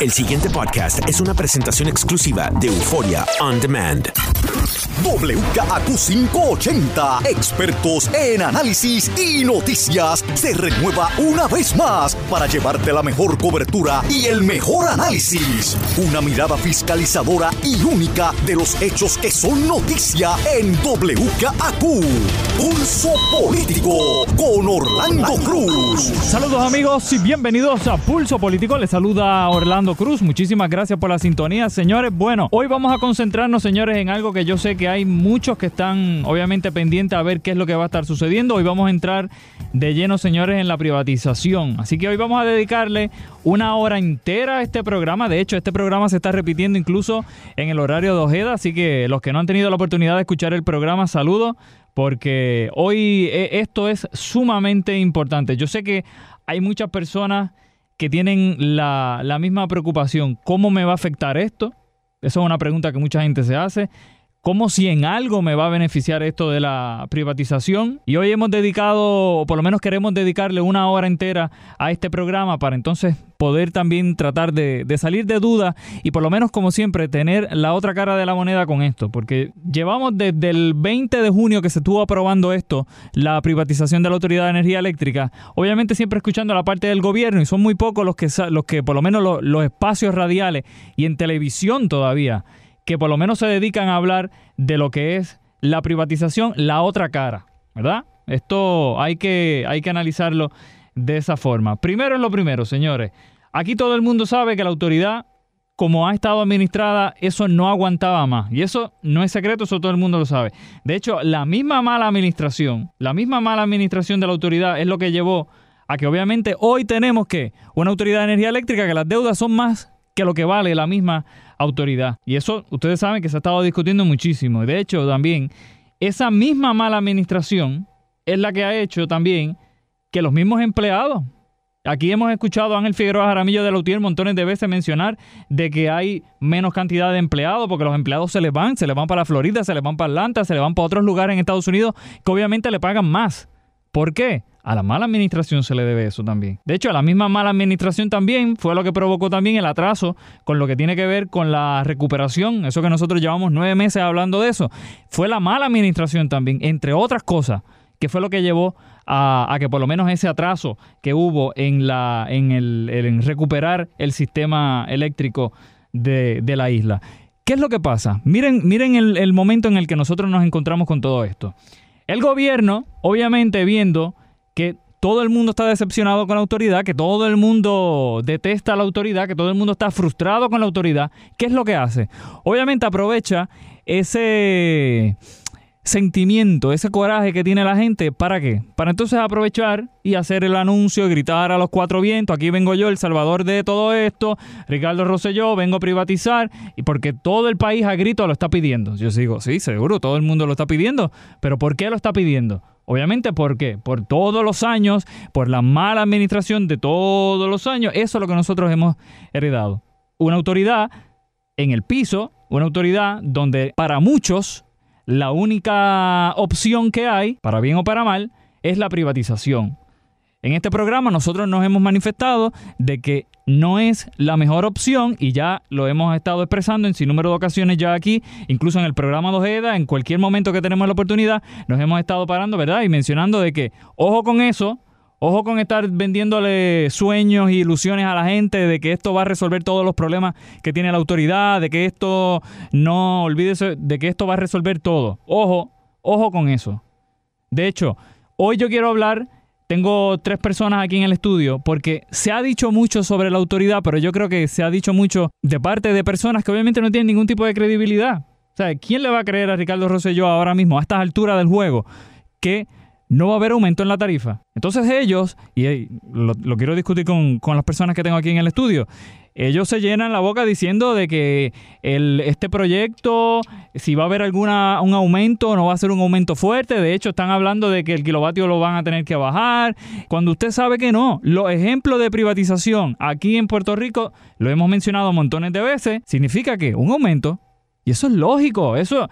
El siguiente podcast es una presentación exclusiva de Euforia On Demand. WKAQ580, expertos en análisis y noticias, se renueva una vez más para llevarte la mejor cobertura y el mejor análisis. Una mirada fiscalizadora y única de los hechos que son noticia en WKAQ. Pulso Político con Orlando Cruz. Saludos amigos y bienvenidos a Pulso Político. Les saluda Orlando Cruz. Muchísimas gracias por la sintonía, señores. Bueno, hoy vamos a concentrarnos, señores, en algo que yo sé que hay muchos que están obviamente pendientes a ver qué es lo que va a estar sucediendo. Hoy vamos a entrar de lleno, señores, en la privatización. Así que hoy vamos a dedicarle una hora entera a este programa. De hecho, este programa se está repitiendo incluso en el horario de Ojeda. Así que los que no han tenido la oportunidad de escuchar el programa, saludos. Porque hoy eh, esto es sumamente importante. Yo sé que hay muchas personas que tienen la, la misma preocupación. ¿Cómo me va a afectar esto? Esa es una pregunta que mucha gente se hace. ¿Cómo si en algo me va a beneficiar esto de la privatización? Y hoy hemos dedicado, o por lo menos queremos dedicarle una hora entera a este programa para entonces poder también tratar de, salir de dudas y por lo menos como siempre tener la otra cara de la moneda con esto. Porque llevamos desde el 20 de junio que se estuvo aprobando esto, la privatización de la Autoridad de Energía Eléctrica, obviamente siempre escuchando la parte del gobierno y son muy pocos los que, los que por lo menos lo- los espacios radiales y en televisión todavía que por lo menos se dedican a hablar de lo que es la privatización, la otra cara, ¿verdad? Esto hay que, hay que analizarlo de esa forma. Primero es lo primero, señores. Aquí todo el mundo sabe que la autoridad, como ha estado administrada, eso no aguantaba más. Y eso no es secreto, eso todo el mundo lo sabe. De hecho, la misma mala administración, la misma mala administración de la autoridad es lo que llevó a que obviamente hoy tenemos que una autoridad de energía eléctrica que las deudas son más que lo que vale la misma autoridad. Y eso ustedes saben que se ha estado discutiendo muchísimo. De hecho también esa misma mala administración es la que ha hecho también que los mismos empleados Aquí hemos escuchado a Ángel Figueroa Jaramillo de Lautier montones de veces mencionar de que hay menos cantidad de empleados porque los empleados se les van, se les van para Florida, se les van para Atlanta, se les van para otros lugares en Estados Unidos que obviamente le pagan más. ¿Por qué? A la mala administración se le debe eso también. De hecho, a la misma mala administración también fue lo que provocó también el atraso con lo que tiene que ver con la recuperación. Eso que nosotros llevamos nueve meses hablando de eso. Fue la mala administración también, entre otras cosas, que fue lo que llevó a, que por lo menos ese atraso que hubo en, la, en, el, recuperar el sistema eléctrico de, de la isla. ¿Qué es lo que pasa? Miren, miren el, el momento en el que nosotros nos encontramos con todo esto. El gobierno, obviamente viendo que todo el mundo está decepcionado con la autoridad, que todo el mundo detesta a la autoridad, que todo el mundo está frustrado con la autoridad, ¿qué es lo que hace? Obviamente aprovecha ese sentimiento, ese coraje que tiene la gente, ¿para qué? Para entonces aprovechar y hacer el anuncio, gritar a los cuatro vientos, aquí vengo yo, el salvador de todo esto, Ricardo Rosselló, vengo a privatizar, y porque todo el país a grito lo está pidiendo. Yo digo, sí, seguro, todo el mundo lo está pidiendo, pero ¿por qué lo está pidiendo? Obviamente, ¿por qué? Por todos los años, por la mala administración de todos los años, eso es lo que nosotros hemos heredado. Una autoridad en el piso, una autoridad donde para muchos la única opción que hay, para bien o para mal, es la privatización. En este programa nosotros nos hemos manifestado de que no es la mejor opción y ya lo hemos estado expresando en sin número de ocasiones ya aquí, incluso en el programa de Ojeda, en cualquier momento que tenemos la oportunidad, nos hemos estado parando, ¿verdad? Y mencionando de que, ojo con eso, Ojo con estar vendiéndole sueños e ilusiones a la gente de que esto va a resolver todos los problemas que tiene la autoridad, de que esto no olvídese de que esto va a resolver todo. Ojo, ojo con eso. De hecho, hoy yo quiero hablar, tengo tres personas aquí en el estudio, porque se ha dicho mucho sobre la autoridad, pero yo creo que se ha dicho mucho de parte de personas que obviamente no tienen ningún tipo de credibilidad. O sea, ¿quién le va a creer a Ricardo Rosselló ahora mismo, a estas alturas del juego, que no va a haber aumento en la tarifa. Entonces ellos, y lo, quiero discutir con, las personas que tengo aquí en el estudio, ellos se llenan la boca diciendo de que el, este proyecto, si va a haber alguna un aumento, no va a ser un aumento fuerte. De hecho, están hablando de que el kilovatio lo van a tener que bajar. Cuando usted sabe que no, los ejemplos de privatización aquí en Puerto Rico, lo hemos mencionado montones de veces, significa que un aumento, y eso es lógico, eso,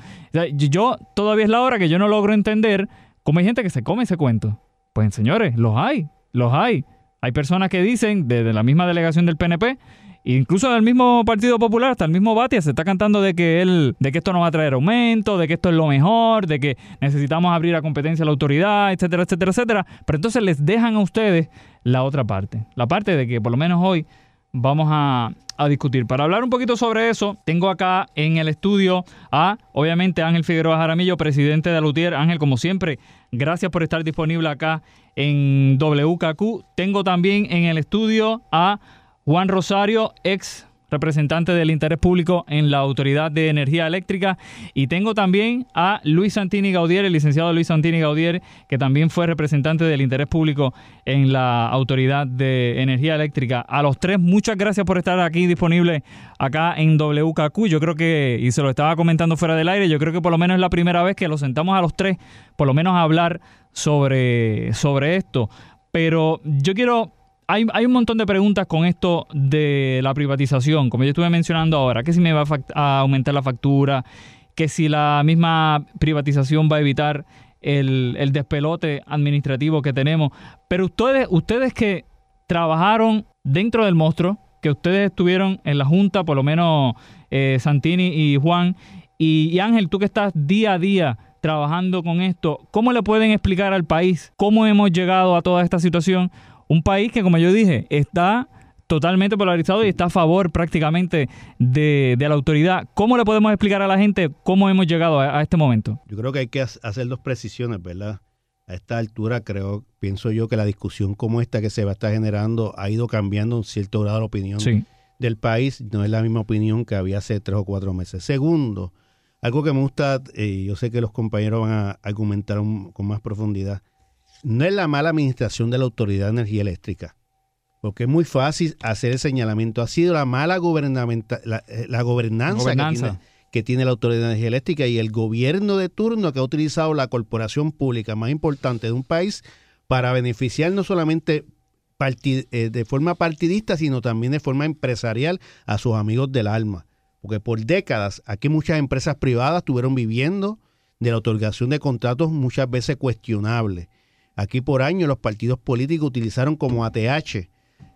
yo todavía es la hora que yo no logro entender ¿Cómo hay gente que se come ese cuento? Pues señores, los hay, los hay. Hay personas que dicen, desde la misma delegación del PNP, incluso del mismo Partido Popular, hasta el mismo Batia, se está cantando de que él, de que esto no va a traer aumento, de que esto es lo mejor, de que necesitamos abrir a competencia a la autoridad, etcétera, etcétera, etcétera. Pero entonces les dejan a ustedes la otra parte. La parte de que por lo menos hoy vamos a, a discutir. Para hablar un poquito sobre eso, tengo acá en el estudio a, obviamente, Ángel Figueroa Jaramillo, presidente de Alutier. Ángel, como siempre, gracias por estar disponible acá en WKQ. Tengo también en el estudio a Juan Rosario, ex representante del interés público en la Autoridad de Energía Eléctrica. Y tengo también a Luis Santini Gaudier, el licenciado Luis Santini Gaudier, que también fue representante del interés público en la Autoridad de Energía Eléctrica. A los tres, muchas gracias por estar aquí disponible acá en WKQ. Yo creo que, y se lo estaba comentando fuera del aire, yo creo que por lo menos es la primera vez que los sentamos a los tres, por lo menos a hablar sobre, sobre esto. Pero yo quiero hay, un montón de preguntas con esto de la privatización, como yo estuve mencionando ahora, que si me va a, aumentar la factura, que si la misma privatización va a evitar el, despelote administrativo que tenemos. Pero ustedes, ustedes que trabajaron dentro del monstruo, que ustedes estuvieron en la Junta, por lo menos eh, Santini y Juan, y Ángel, tú que estás día a día trabajando con esto, ¿cómo le pueden explicar al país cómo hemos llegado a toda esta situación? Un país que, como yo dije, está totalmente polarizado y está a favor prácticamente de, la autoridad. ¿Cómo le podemos explicar a la gente cómo hemos llegado a, este momento? Yo creo que hay que hacer dos precisiones, ¿verdad? A esta altura creo, pienso yo que la discusión como esta que se va a estar generando ha ido cambiando un cierto grado la opinión del país. No es la misma opinión que había hace tres o cuatro meses. Segundo, algo que me gusta, y eh, yo sé que los compañeros van a argumentar con más profundidad, no es la mala administración de la Autoridad de Energía Eléctrica, porque es muy fácil hacer el señalamiento. Ha sido la mala la, eh, la, gobernanza, Que, tiene, la Autoridad de Energía Eléctrica y el gobierno de turno que ha utilizado la corporación pública más importante de un país para beneficiar no solamente eh, de forma partidista, sino también de forma empresarial a sus amigos del alma. Porque por décadas aquí muchas empresas privadas estuvieron viviendo de la otorgación de contratos muchas veces cuestionables Aquí por años los partidos políticos utilizaron como ATH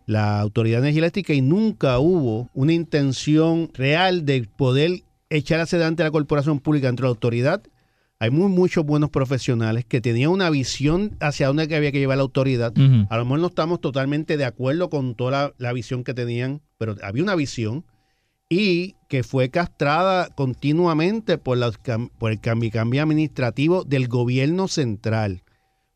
la Autoridad de Energía Eléctrica y nunca hubo una intención real de poder echar hacia adelante la corporación pública entre la autoridad. Hay muy, muchos buenos profesionales que tenían una visión hacia dónde había que llevar la autoridad. A lo mejor no estamos totalmente de acuerdo con toda la, visión que tenían, pero había una visión y que fue castrada continuamente por, la, por el cambio, cambio administrativo del gobierno central.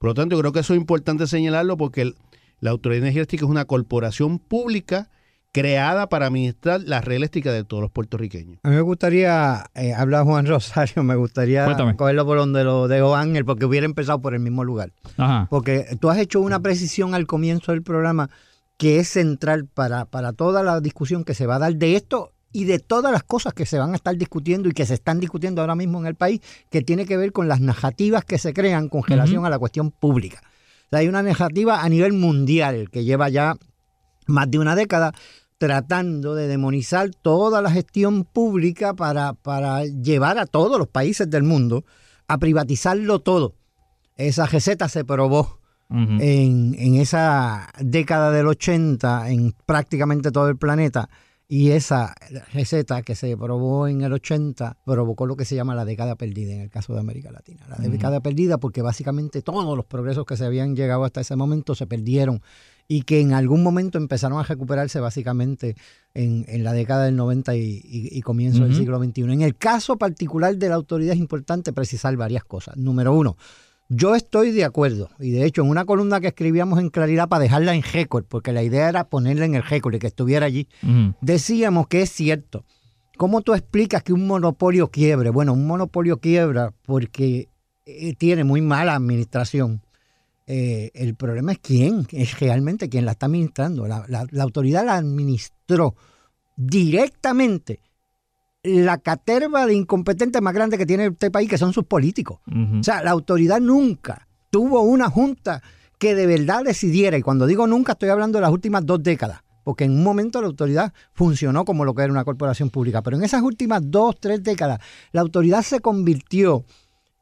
Por lo tanto, yo creo que eso es importante señalarlo porque la Autoridad Energética es una corporación pública creada para administrar la red eléctrica de todos los puertorriqueños. A mí me gustaría, eh, habla Juan Rosario, me gustaría cogerlo por donde lo dejo Ángel, porque hubiera empezado por el mismo lugar. Porque tú has hecho una precisión al comienzo del programa que es central para, para toda la discusión que se va a dar de esto y de todas las cosas que se van a estar discutiendo y que se están discutiendo ahora mismo en el país, que tiene que ver con las narrativas que se crean con relación a la cuestión pública. hay una narrativa a nivel mundial que lleva ya más de una década tratando de demonizar toda la gestión pública para, para llevar a todos los países del mundo a privatizarlo todo. Esa receta se probó en, en, esa década del 80 en prácticamente todo el planeta y esa receta que se probó en el 80 provocó lo que se llama la década perdida en el caso de América Latina. La década perdida porque básicamente todos los progresos que se habían llegado hasta ese momento se perdieron y que en algún momento empezaron a recuperarse básicamente en, la década del 90 y, comienzo del siglo XXI. En el caso particular de la autoridad es importante precisar varias cosas. Número uno, yo estoy de acuerdo, y de hecho en una columna que escribíamos en Claridad para dejarla en récord, porque la idea era ponerla en el récord y que estuviera allí, decíamos que es cierto. ¿Cómo tú explicas que un monopolio quiebre? Bueno, un monopolio quiebra porque eh, tiene muy mala administración. Eh, el problema es quién, es realmente quien la está administrando. la autoridad la administró directamente la caterva de incompetentes más grande que tiene este país, que son sus políticos. O sea, la autoridad nunca tuvo una junta que de verdad decidiera, y cuando digo nunca estoy hablando de las últimas dos décadas, porque en un momento la autoridad funcionó como lo que era una corporación pública, pero en esas últimas dos, tres décadas, la autoridad se convirtió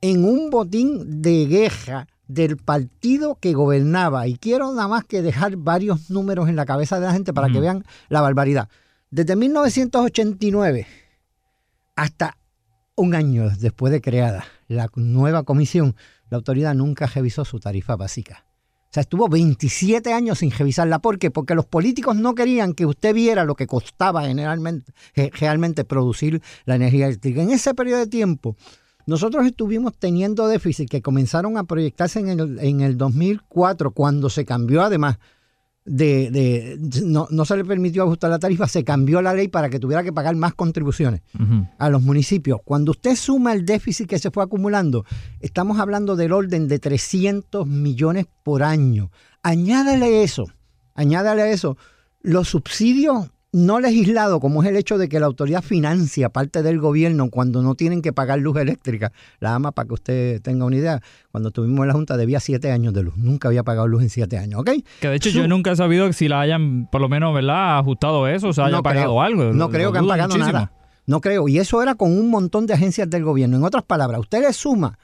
en un botín de guerra del partido que gobernaba. Y quiero nada más que dejar varios números en la cabeza de la gente para que vean la barbaridad. Desde 1989 hasta un año después de creada la nueva comisión, la autoridad nunca revisó su tarifa básica. O sea, estuvo 27 años sin revisarla. ¿Por qué? Porque los políticos no querían que usted viera lo que costaba generalmente, realmente producir la energía eléctrica. En ese periodo de tiempo, nosotros estuvimos teniendo déficit que comenzaron a proyectarse en el, en el 2004, cuando se cambió además de, no, no, se le permitió ajustar la tarifa, se cambió la ley para que tuviera que pagar más contribuciones a los municipios. Cuando usted suma el déficit que se fue acumulando, estamos hablando del orden de 300 millones por año. Añádale eso, añádale eso, los subsidios no legislado, como es el hecho de que la autoridad financia parte del gobierno cuando no tienen que pagar luz eléctrica. La AMA, para que usted tenga una idea, cuando estuvimos en la Junta debía siete años de luz. Nunca había pagado luz en siete años, ¿ok? Que de hecho yo nunca he sabido si la hayan, por lo menos, ¿verdad?, ajustado eso, o se haya pagado algo. No creo que han pagado nada. No creo. Y eso era con un montón de agencias del gobierno. En otras palabras, usted le suma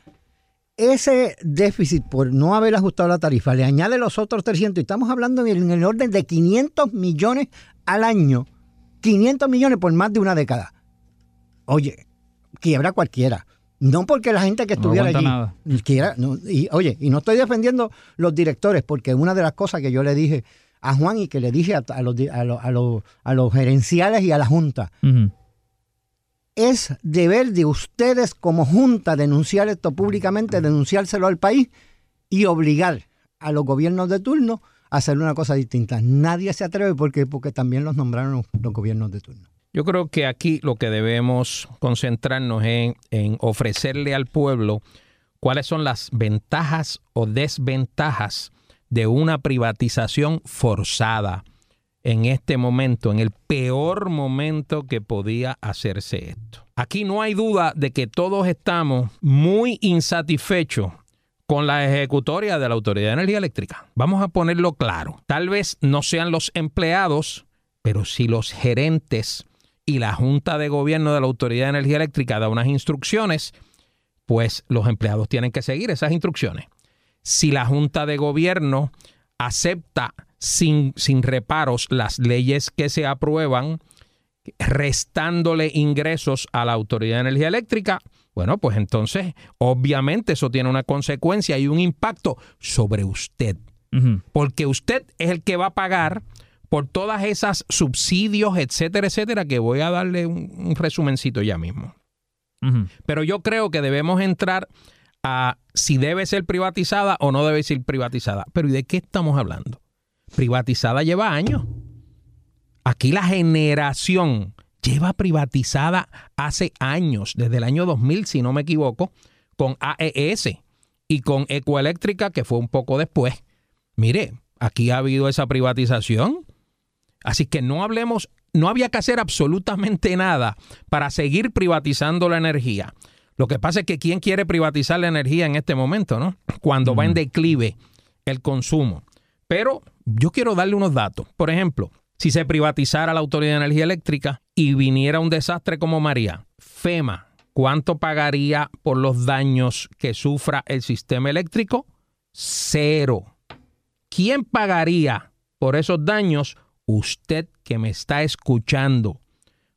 ese déficit por no haber ajustado la tarifa, le añade los otros 300 y estamos hablando en el orden de 500 millones al año, 500 millones por más de una década. Oye, quiebra cualquiera. No porque la gente que estuviera allí quiera, y, oye, y no estoy defendiendo los directores, porque una de las cosas que yo le dije a Juan y que le dije a, los, a, los, gerenciales y a la Junta, es deber de ustedes como Junta denunciar esto públicamente, denunciárselo al país y obligar a los gobiernos de turno hacer una cosa distinta. Nadie se atreve porque, porque también los nombraron los gobiernos de turno. Yo creo que aquí lo que debemos concentrarnos en, en ofrecerle al pueblo cuáles son las ventajas o desventajas de una privatización forzada en este momento, en el peor momento que podía hacerse esto. Aquí no hay duda de que todos estamos muy insatisfechos con la ejecutoria de la Autoridad de Energía Eléctrica. Vamos a ponerlo claro. Tal vez no sean los empleados, pero si los gerentes y la Junta de Gobierno de la Autoridad de Energía Eléctrica da unas instrucciones, pues los empleados tienen que seguir esas instrucciones. Si la Junta de Gobierno acepta sin, sin reparos las leyes que se aprueban, restándole ingresos a la Autoridad de Energía Eléctrica, bueno, pues entonces obviamente eso tiene una consecuencia y un impacto sobre usted. Porque usted es el que va a pagar por todas esas subsidios, etcétera, etcétera, que voy a darle un, resumencito ya mismo. Pero yo creo que debemos entrar a si debe ser privatizada o no debe ser privatizada. Pero ¿y de qué estamos hablando? Privatizada lleva años. Aquí la generación lleva privatizada hace años, desde el año 2000, si no me equivoco, con AES y con Ecoeléctrica, que fue un poco después. Mire, aquí ha habido esa privatización. Así que no hablemos, no había que hacer absolutamente nada para seguir privatizando la energía. Lo que pasa es que ¿quién quiere privatizar la energía en este momento, no? Cuando va en declive el consumo. Pero yo quiero darle unos datos. Por ejemplo, si se privatizara la Autoridad de Energía Eléctrica y viniera un desastre como María, FEMA, ¿cuánto pagaría por los daños que sufra el sistema eléctrico? Cero. ¿Quién pagaría por esos daños? Usted que me está escuchando.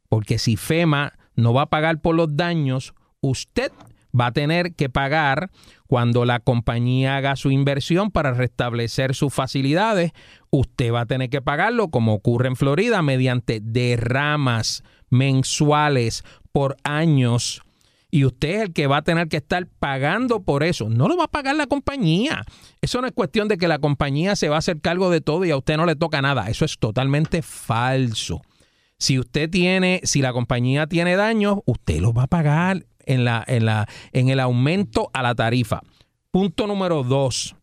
Porque si FEMA no va a pagar por los daños, usted va a tener que pagar cuando la compañía haga su inversión para restablecer sus facilidades. Usted va a tener que pagarlo, como ocurre en Florida, mediante derramas mensuales por años. Y usted es el que va a tener que estar pagando por eso. No lo va a pagar la compañía. Eso no es cuestión de que la compañía se va a hacer cargo de todo y a usted no le toca nada. Eso es totalmente falso. Si usted tiene, si la compañía tiene daños, usted lo va a pagar en, la, en, la, en el aumento a la tarifa. Punto número dos.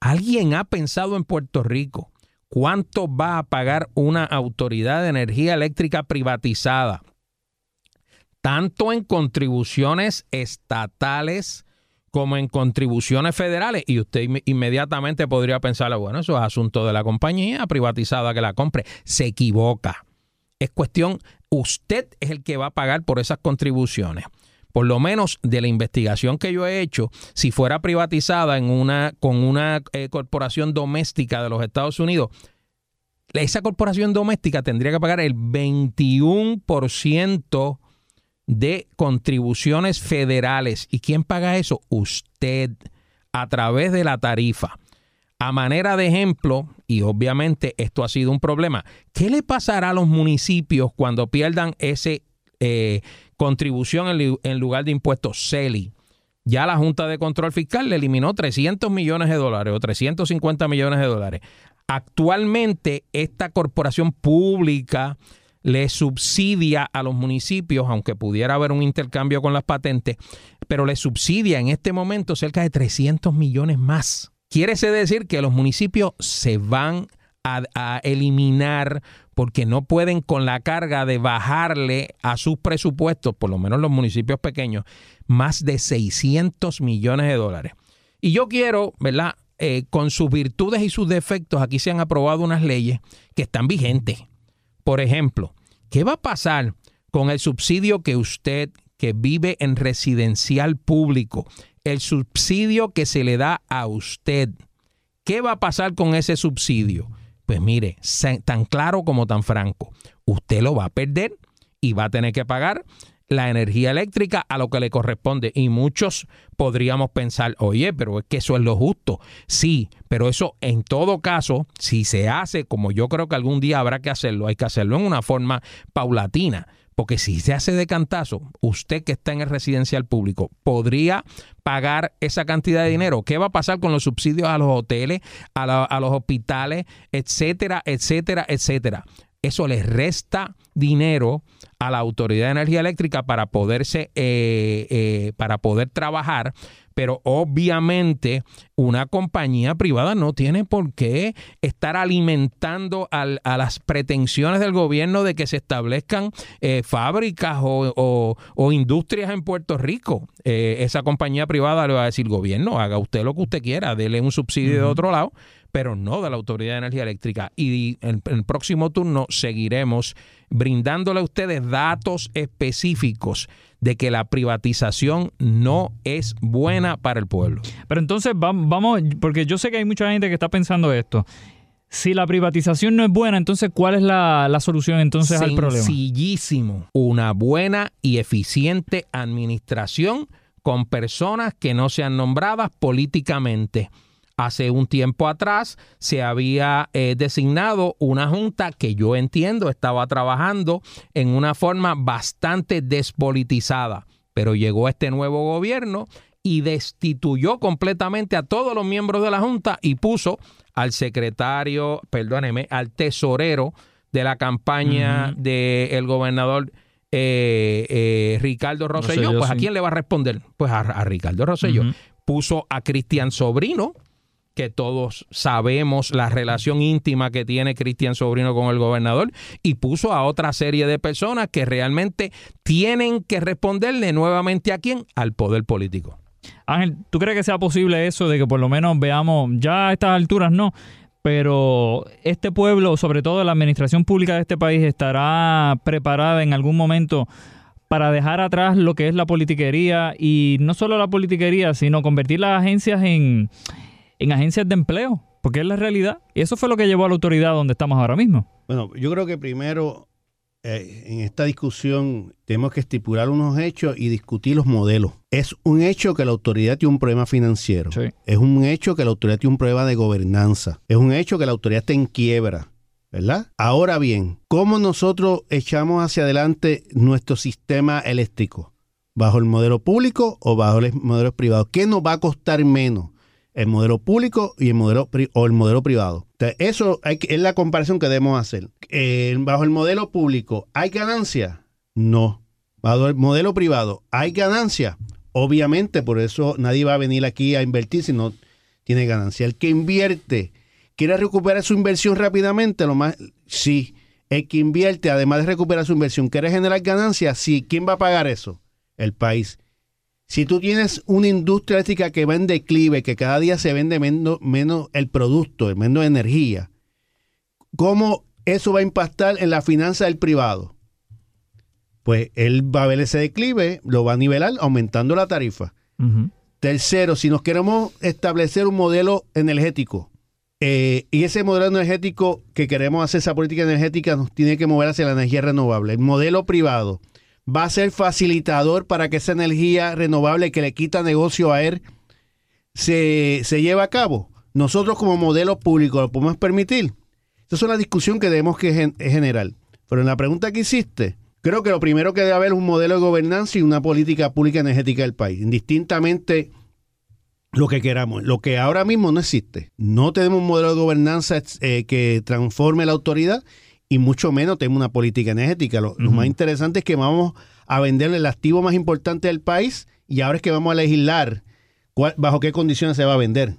¿Alguien ha pensado en Puerto Rico cuánto va a pagar una autoridad de energía eléctrica privatizada? Tanto en contribuciones estatales como en contribuciones federales. Y usted inmediatamente podría pensar, bueno, eso es asunto de la compañía privatizada que la compre. Se equivoca. Es cuestión, usted es el que va a pagar por esas contribuciones por lo menos de la investigación que yo he hecho, si fuera privatizada en una, con una eh, corporación doméstica de los Estados Unidos, esa corporación doméstica tendría que pagar el 21% de contribuciones federales. ¿Y quién paga eso? Usted, a través de la tarifa. A manera de ejemplo, y obviamente esto ha sido un problema, ¿qué le pasará a los municipios cuando pierdan ese eh, contribución en, lugar de impuestos CELI. Ya la Junta de Control Fiscal le eliminó 300 millones de dólares o 350 millones de dólares. Actualmente esta corporación pública le subsidia a los municipios, aunque pudiera haber un intercambio con las patentes, pero le subsidia en este momento cerca de 300 millones más. Quiere decir que los municipios se van a, eliminar porque no pueden con la carga de bajarle a sus presupuestos, por lo menos los municipios pequeños, más de 600 millones de dólares. Y yo quiero, ¿verdad? Eh, con sus virtudes y sus defectos, aquí se han aprobado unas leyes que están vigentes. Por ejemplo, ¿qué va a pasar con el subsidio que usted que vive en residencial público, el subsidio que se le da a usted? ¿Qué va a pasar con ese subsidio? Pues mire, tan claro como tan franco, usted lo va a perder y va a tener que pagar la energía eléctrica a lo que le corresponde. Y muchos podríamos pensar, oye, pero es que eso es lo justo. Sí, pero eso en todo caso, si se hace como yo creo que algún día habrá que hacerlo, hay que hacerlo en una forma paulatina. Porque si se hace de cantazo, usted que está en el residencial público podría pagar esa cantidad de dinero. ¿Qué va a pasar con los subsidios a los hoteles, a, los hospitales, etcétera, etcétera, etcétera? Eso le resta dinero a la Autoridad de Energía Eléctrica para poderse, eh, eh, para poder trabajar pero obviamente una compañía privada no tiene por qué estar alimentando a las pretensiones del gobierno de que se establezcan eh, fábricas o, industrias en Puerto Rico. Eh, esa compañía privada le va a decir, gobierno, haga usted lo que usted quiera, dele un subsidio de otro lado, pero no de la Autoridad de Energía Eléctrica. Y en el próximo turno seguiremos brindándole a ustedes datos específicos de que la privatización no es buena para el pueblo. Pero entonces vamos, porque yo sé que hay mucha gente que está pensando esto. Si la privatización no es buena, entonces ¿cuál es la, solución entonces al problema? Sencillísimo. Una buena y eficiente administración con personas que no sean nombradas políticamente. Hace un tiempo atrás se había eh, designado una junta que yo entiendo estaba trabajando en una forma bastante despolitizada, pero llegó este nuevo gobierno y destituyó completamente a todos los miembros de la junta y puso al secretario, perdóneme, al tesorero de la campaña del gobernador eh, eh, Ricardo Rosselló, pues ¿a quién le va a responder? Pues a, Ricardo Rosselló. Puso a Cristian Sobrino, que todos sabemos la relación íntima que tiene Cristian Sobrino con el gobernador, y puso a otra serie de personas que realmente tienen que responderle nuevamente a quién? Al poder político. Ángel, ¿tú crees que sea posible eso de que por lo menos veamos, ya a estas alturas no, pero este pueblo, sobre todo la administración pública de este país, estará preparada en algún momento para dejar atrás lo que es la politiquería y no solo la politiquería, sino convertir las agencias en, en agencias de empleo, porque es la realidad. Y eso fue lo que llevó a la autoridad donde estamos ahora mismo. Bueno, yo creo que primero eh, en esta discusión tenemos que estipular unos hechos y discutir los modelos. Es un hecho que la autoridad tiene un problema financiero. Es un hecho que la autoridad tiene un problema de gobernanza. Es un hecho que la autoridad está en quiebra. ¿verdad? Ahora bien, ¿cómo nosotros echamos hacia adelante nuestro sistema eléctrico? ¿Bajo el modelo público o bajo el modelo privado? ¿Qué nos va a costar menos? ¿El modelo público y el modelo o el modelo privado? eso es la comparación que debemos hacer. Eh, bajo el modelo público, ¿hay ganancia? No. Bajo el modelo privado, ¿hay ganancia? Obviamente, por eso nadie va a venir aquí a invertir si no tiene ganancia. El que invierte, quiere recuperar su inversión rápidamente, lo más, sí. El que invierte, además de recuperar su inversión, quiere generar ganancias, sí. ¿Quién va a pagar eso? El país. Si tú tienes una industria eléctrica que va en declive, que cada día se vende menos, menos el producto, menos energía, ¿cómo eso va a impactar en la finanza del privado? Pues él va a ver ese declive, lo va a nivelar aumentando la tarifa. Tercero, si nos queremos establecer un modelo energético, eh, y ese modelo energético que queremos hacer, esa política energética, nos tiene que mover hacia la energía renovable. El modelo privado va a ser facilitador para que esa energía renovable que le quita negocio a él se, se lleve a cabo. Nosotros como modelo público lo podemos permitir. Esa es una discusión que debemos que generar. Pero en la pregunta que hiciste, creo que lo primero que debe haber es un modelo de gobernanza y una política pública energética del país, indistintamente lo que queramos. Lo que ahora mismo no existe. No tenemos un modelo de gobernanza eh, que transforme la autoridad y mucho menos tenemos una política energética. Lo, más interesante es que vamos a vender el activo más importante del país y ahora es que vamos a legislar bajo qué condiciones se va a vender.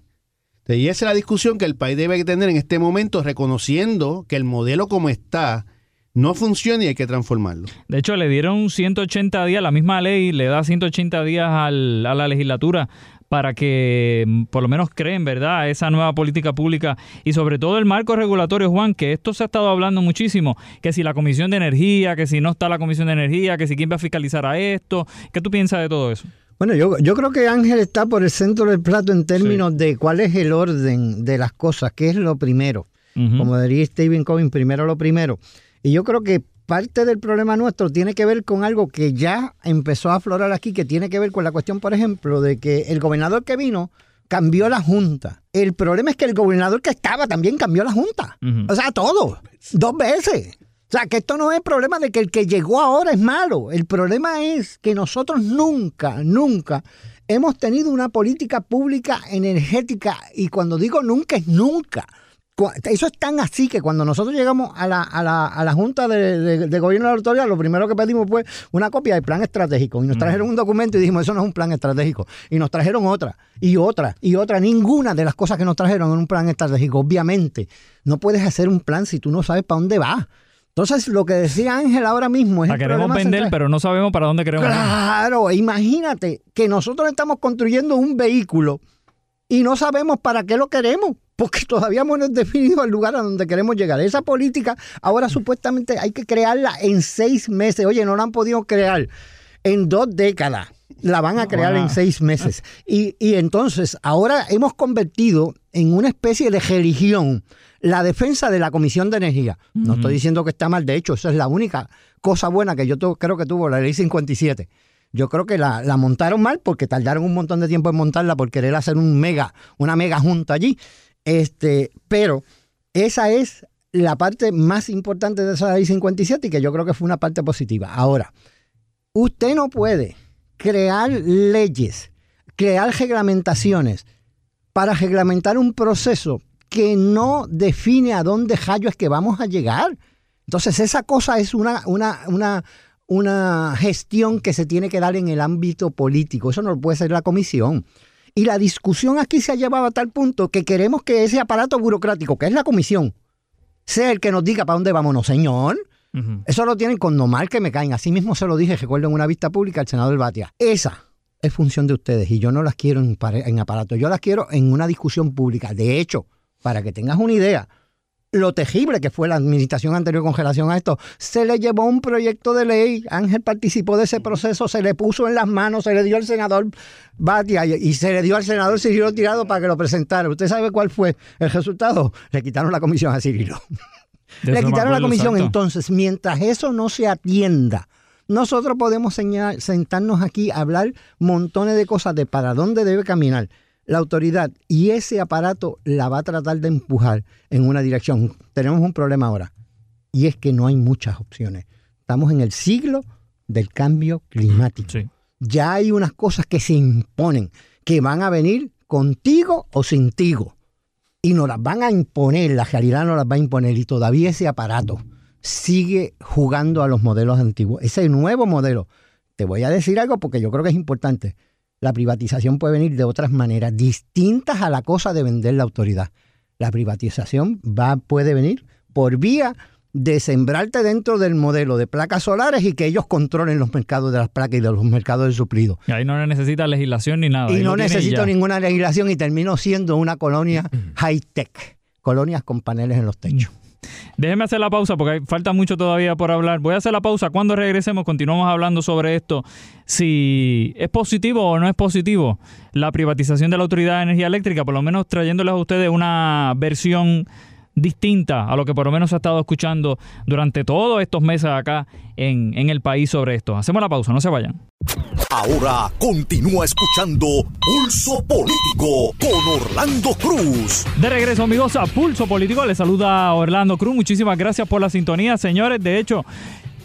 y esa es la discusión que el país debe tener en este momento, reconociendo que el modelo como está no funciona y hay que transformarlo. De hecho, le dieron 180 días, la misma ley le da 180 días a la legislatura para que mm, por lo menos creen, ¿verdad?, esa nueva política pública y sobre todo el marco regulatorio, Juan, que esto se ha estado hablando muchísimo, que si la Comisión de Energía, que si no está la Comisión de Energía, que si quién va a fiscalizar a esto, ¿qué tú piensas de todo eso? Bueno, yo, yo creo que Ángel está por el centro del plato en términos de cuál es el orden de las cosas, qué es lo primero. Como diría Stephen Covey, primero lo primero. Y yo creo que parte del problema nuestro tiene que ver con algo que ya empezó a aflorar aquí, que tiene que ver con la cuestión, por ejemplo, de que el gobernador que vino cambió la Junta. El problema es que el gobernador que estaba también cambió la Junta. O sea, todo. Dos veces. O sea, que esto no es problema de que el que llegó ahora es malo. El problema es que nosotros nunca, nunca hemos tenido una política pública energética. Y cuando digo nunca es nunca. Eso es tan así que cuando nosotros llegamos a la, a la, a la Junta de, Gobierno de la Autoridad, lo primero que pedimos fue una copia del plan estratégico. Y nos trajeron un documento y dijimos, eso no es un plan estratégico. Y nos trajeron otra, y otra, y otra. Ninguna de las cosas que nos trajeron en un plan estratégico. Obviamente, no puedes hacer un plan si tú no sabes para dónde vas. Entonces, lo que decía Ángel ahora mismo es. La queremos vender, pero no sabemos para dónde queremos Claro, imagínate que nosotros estamos construyendo un vehículo y no sabemos para qué lo queremos porque todavía no hemos definido el lugar a donde queremos llegar. Esa política ahora supuestamente hay que crearla en seis meses. Oye, no la han podido crear en dos décadas. La van a crear en seis meses. Y, entonces ahora hemos convertido en una especie de religión la defensa de la Comisión de Energía. No estoy diciendo que está mal, de hecho, esa es la única cosa buena que yo creo que tuvo la ley 57 yo creo que la, la, montaron mal porque tardaron un montón de tiempo en montarla por querer hacer un mega, una mega junta allí. Este, pero esa es la parte más importante de esa ley 57 y que yo creo que fue una parte positiva. Ahora, usted no puede crear leyes, crear reglamentaciones para reglamentar un proceso que no define a dónde hallo es que vamos a llegar. Entonces, esa cosa es una, una, una, una gestión que se tiene que dar en el ámbito político. Eso no lo puede ser la comisión. Y la discusión aquí se ha llevado a tal punto que queremos que ese aparato burocrático, que es la comisión, sea el que nos diga para dónde vámonos, señor. Eso lo tienen con normal que me caen. Así mismo se lo dije, recuerdo en una vista pública al senador Batia. Esa es función de ustedes y yo no las quiero en, en aparato, yo las quiero en una discusión pública. De hecho, para que tengas una idea, lo tejible que fue la administración anterior con relación a esto. Se le llevó un proyecto de ley, Ángel participó de ese proceso, se le puso en las manos, se le dio al senador Batia y se le dio al senador Cirilo Tirado para que lo presentara. ¿Usted sabe cuál fue el resultado? Le quitaron la comisión a Cirilo. le quitaron la comisión. Entonces, mientras eso no se atienda, nosotros podemos sentarnos aquí a hablar montones de cosas de para dónde debe caminar la autoridad y ese aparato la va a tratar de empujar en una dirección. Tenemos un problema ahora y es que no hay muchas opciones. Estamos en el siglo del cambio climático. Ya hay unas cosas que se imponen, que van a venir contigo o sin tigo. Y nos las van a imponer, la realidad nos las va a imponer. Y todavía ese aparato sigue jugando a los modelos antiguos. Ese nuevo modelo, te voy a decir algo porque yo creo que es importante la privatización puede venir de otras maneras distintas a la cosa de vender la autoridad. La privatización va, puede venir por vía de sembrarte dentro del modelo de placas solares y que ellos controlen los mercados de las placas y de los mercados del suplido. Y ahí no necesita legislación ni nada. Y no necesito ninguna legislación y termino siendo una colonia high-tech, colonias con paneles en los techos. Déjeme hacer la pausa porque falta mucho todavía por hablar. Voy a hacer la pausa. Cuando regresemos continuamos hablando sobre esto. Si es positivo o no es positivo la privatización de la Autoridad de Energía Eléctrica, por lo menos trayéndoles a ustedes una versión distinta a lo que por lo menos se ha estado escuchando durante todos estos meses acá en, en el país sobre esto. Hacemos la pausa, no se vayan. Ahora continúa escuchando Pulso Político con Orlando Cruz. De regreso, amigos, a Pulso Político. Les saluda Orlando Cruz. Muchísimas gracias por la sintonía, señores. De hecho,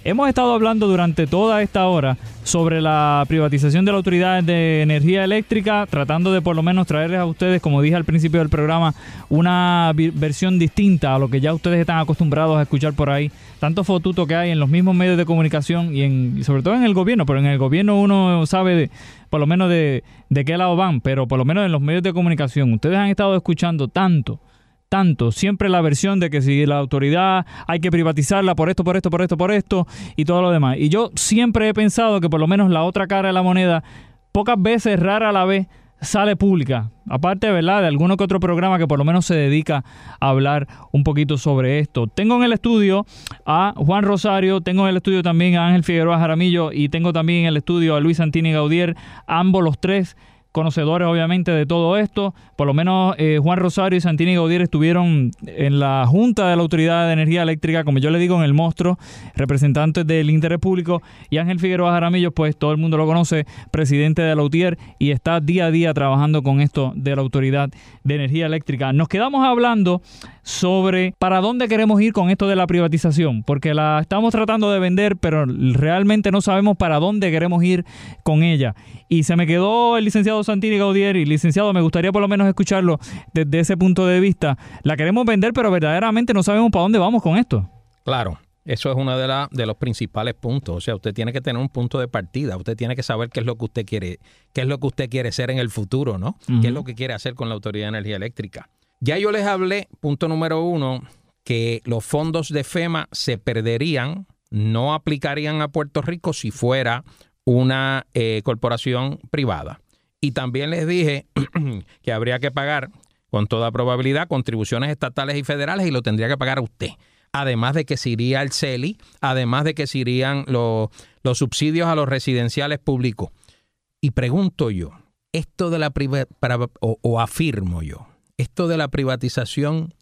Hemos estado hablando durante toda esta hora sobre la privatización de la Autoridad de Energía Eléctrica, tratando de por lo menos traerles a ustedes, como dije al principio del programa, una versión distinta a lo que ya ustedes están acostumbrados a escuchar por ahí. Tanto fotuto que hay en los mismos medios de comunicación y, en, sobre todo en el gobierno, pero en el gobierno uno sabe por lo menos de, de qué lado van, pero por lo menos en los medios de comunicación ustedes han estado escuchando tanto tanto, siempre la versión de que si la autoridad hay que privatizarla por esto, por esto, por esto, por esto y todo lo demás. Y yo siempre he pensado que por lo menos la otra cara de la moneda, pocas veces, rara a la vez, sale pública. Aparte, ¿verdad? De alguno que otro programa que por lo menos se dedica a hablar un poquito sobre esto. Tengo en el estudio a Juan Rosario, tengo en el estudio también a Ángel Figueroa Jaramillo y tengo también en el estudio a Luis Santini Gaudier, ambos los tres conocedores obviamente de todo esto. Por lo menos eh, Juan Rosario y Santini Gaudier estuvieron en la Junta de la Autoridad de Energía Eléctrica, como yo le digo, en el monstruo, representantes del interés público. Y Ángel Figueroa Jaramillo, pues todo el mundo lo conoce, presidente de la UTIER y está día a día trabajando con esto de la Autoridad de Energía Eléctrica. Nos quedamos hablando sobre para dónde queremos ir con esto de la privatización, porque la estamos tratando de vender, pero realmente no sabemos para dónde queremos ir con ella. Y se me quedó el licenciado Santini Gaudier y licenciado, me gustaría por lo menos escucharlo desde ese punto de vista. La queremos vender, pero verdaderamente no sabemos para dónde vamos con esto. Claro. Eso es uno de, la, de los principales puntos. O sea, usted tiene que tener un punto de partida. Usted tiene que saber qué es lo que usted quiere, qué es lo que usted quiere ser en el futuro, ¿no? ¿Qué es lo que quiere hacer con la Autoridad de Energía Eléctrica? Ya yo les hablé, punto número uno, que los fondos de FEMA se perderían, no aplicarían a Puerto Rico si fuera una eh, corporación privada. Y también les dije que habría que pagar, con toda probabilidad, contribuciones estatales y federales y lo tendría que pagar usted. Además de que se iría el CELI, además de que se irían los, los subsidios a los residenciales públicos. Y pregunto yo, esto de la o, o afirmo yo, esto de la privatización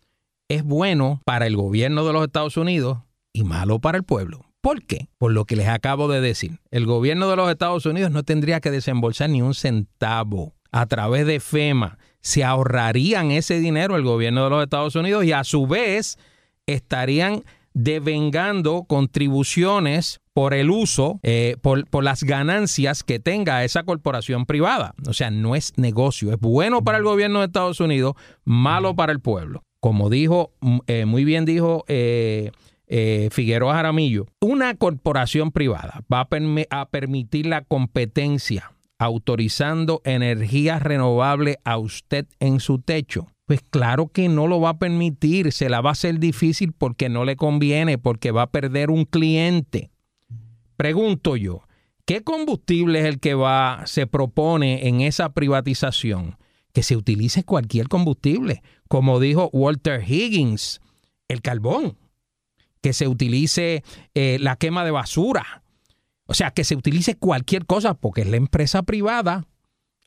es bueno para el gobierno de los Estados Unidos y malo para el pueblo. ¿Por qué? Por lo que les acabo de decir. El gobierno de los Estados Unidos no tendría que desembolsar ni un centavo a través de FEMA. Se ahorrarían ese dinero el gobierno de los Estados Unidos y a su vez estarían devengando contribuciones por el uso, eh, por, por, las ganancias que tenga esa corporación privada. O sea, no es negocio, es bueno para el gobierno de Estados Unidos, malo para el pueblo. Como dijo, mm, eh, muy bien dijo eh, eh, Figueroa Jaramillo, una corporación privada va a, permitir la competencia autorizando energía renovable a usted en su techo. Pues claro que no lo va a permitir, se la va a hacer difícil porque no le conviene, porque va a perder un cliente. Pregunto yo, ¿qué combustible es el que va se propone en esa privatización? Que se utilice cualquier combustible, como dijo Walter Higgins, el carbón que se utilice eh, la quema de basura. O sea, que se utilice cualquier cosa porque es la empresa privada.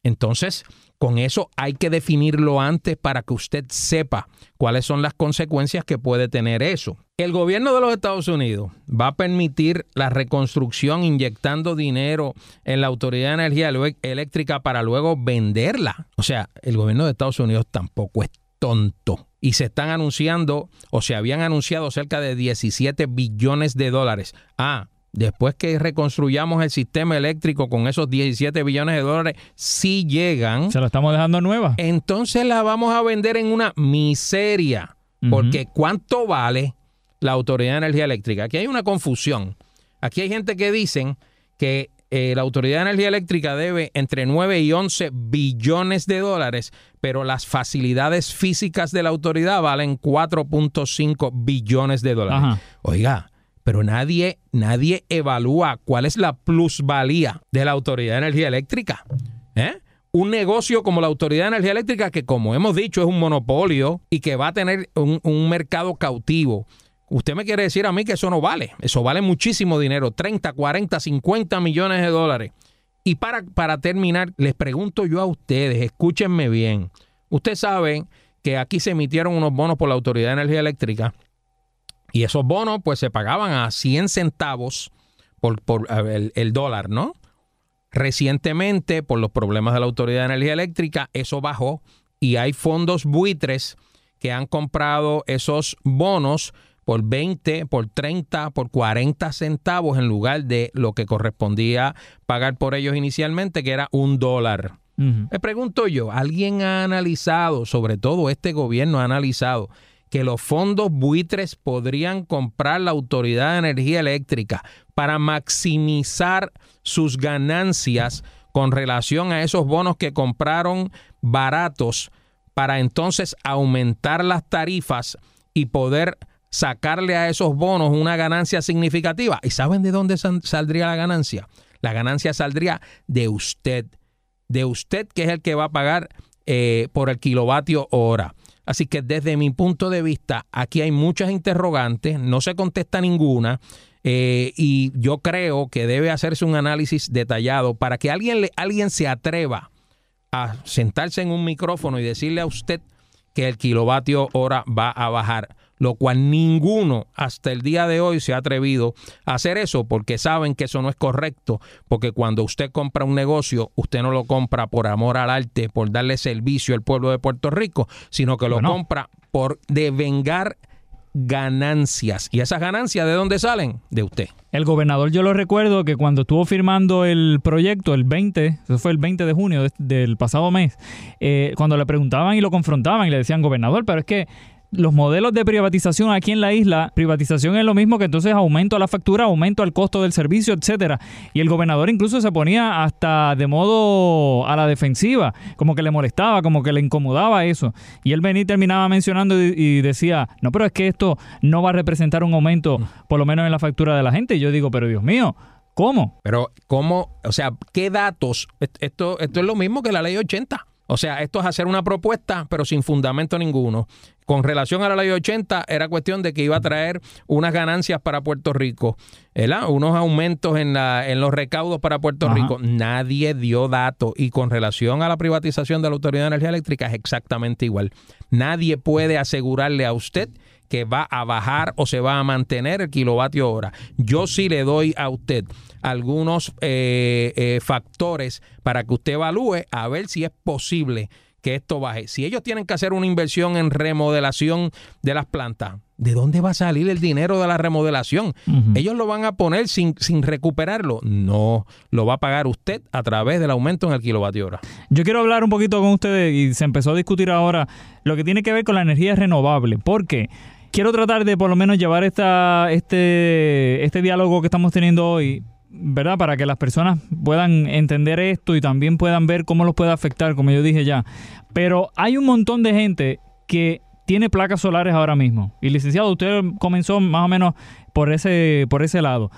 Entonces, con eso hay que definirlo antes para que usted sepa cuáles son las consecuencias que puede tener eso. El gobierno de los Estados Unidos va a permitir la reconstrucción inyectando dinero en la Autoridad de Energía Eléctrica para luego venderla. O sea, el gobierno de Estados Unidos tampoco es tonto y se están anunciando o se habían anunciado cerca de 17 billones de dólares. Ah, después que reconstruyamos el sistema eléctrico con esos 17 billones de dólares, si llegan. Se lo estamos dejando nueva. Entonces la vamos a vender en una miseria. Porque ¿cuánto vale la Autoridad de Energía Eléctrica? Aquí hay una confusión. Aquí hay gente que dicen que eh, la Autoridad de Energía Eléctrica debe entre 9 y 11 billones de dólares, pero las facilidades físicas de la autoridad valen 4.5 billones de dólares. Oiga, pero nadie, nadie evalúa cuál es la plusvalía de la Autoridad de Energía Eléctrica. ¿Eh? Un negocio como la Autoridad de Energía Eléctrica, que como hemos dicho es un monopolio y que va a tener un mercado cautivo Usted me quiere decir a mí que eso no vale. Eso vale muchísimo dinero, 30, 40, 50 millones de dólares. Y para, para terminar, les pregunto yo a ustedes, escúchenme bien. Ustedes saben que aquí se emitieron unos bonos por la Autoridad de Energía Eléctrica y esos bonos pues se pagaban a 100 centavos por, por el, el dólar, ¿no? Recientemente, por los problemas de la Autoridad de Energía Eléctrica, eso bajó y hay fondos buitres que han comprado esos bonos por 20, por 30, por 40 centavos en lugar de lo que correspondía pagar por ellos inicialmente, que era un dólar. Me pregunto yo, ¿alguien ha analizado, sobre todo este gobierno ha analizado, que los fondos buitres podrían comprar la Autoridad de Energía Eléctrica para maximizar sus ganancias con relación a esos bonos que compraron baratos para entonces aumentar las tarifas y poder sacarle a esos bonos una ganancia significativa. ¿Y saben de dónde saldría la ganancia? La ganancia saldría de usted, de usted que es el que va a pagar eh, por el kilovatio hora. Así que desde mi punto de vista, aquí hay muchas interrogantes, no se contesta ninguna. Eh, y yo creo que debe hacerse un análisis detallado para que alguien, le, alguien se atreva a sentarse en un micrófono y decirle a usted que el kilovatio hora va a bajar lo cual ninguno hasta el día de hoy se ha atrevido a hacer eso porque saben que eso no es correcto, porque cuando usted compra un negocio, usted no lo compra por amor al arte, por darle servicio al pueblo de Puerto Rico, sino que lo compra por devengar ganancias. ¿Y esas ganancias de dónde salen? De usted. El gobernador, yo lo recuerdo que cuando estuvo firmando el proyecto, el 20, eso fue el 20 de junio del pasado mes, eh, cuando le preguntaban y lo confrontaban y le decían, gobernador, pero es que los modelos de privatización aquí en la isla, privatización es lo mismo que entonces aumento a la factura, aumento al costo del servicio, etcétera. Y el gobernador incluso se ponía hasta de modo a la defensiva, como que le molestaba, como que le incomodaba eso. Y él venía y terminaba mencionando y, decía, no, pero es que esto no va a representar un aumento, por lo menos en la factura de la gente. Y yo digo, pero Dios mío, ¿cómo? Pero, ¿cómo? O sea, ¿qué datos? Esto, esto es lo mismo que la ley 80. O sea, esto es hacer una propuesta, pero sin fundamento ninguno. Con relación a la ley 80, era cuestión de que iba a traer unas ganancias para Puerto Rico, unos aumentos en, la, en los recaudos para Puerto Rico. Nadie dio datos. Y con relación a la privatización de la Autoridad de Energía Eléctrica, es exactamente igual. Nadie puede asegurarle a usted que va a bajar o se va a mantener el kilovatio hora. Yo sí le doy a usted algunos eh, eh, factores para que usted evalúe a ver si es posible que esto baje. Si ellos tienen que hacer una inversión en remodelación de las plantas, ¿de dónde va a salir el dinero de la remodelación? ¿Ellos lo van a poner sin, sin recuperarlo? No, lo va a pagar usted a través del aumento en el kilovatio hora. Yo quiero hablar un poquito con ustedes y se empezó a discutir ahora lo que tiene que ver con la energía renovable. ¿Por qué? Quiero tratar de por lo menos llevar esta, este, este diálogo que estamos teniendo hoy ¿verdad? Para que las personas puedan entender esto y también puedan ver cómo los puede afectar, como yo dije ya. Pero hay un montón de gente que tiene placas solares ahora mismo. Y licenciado, usted comenzó más o menos por ese, por ese lado.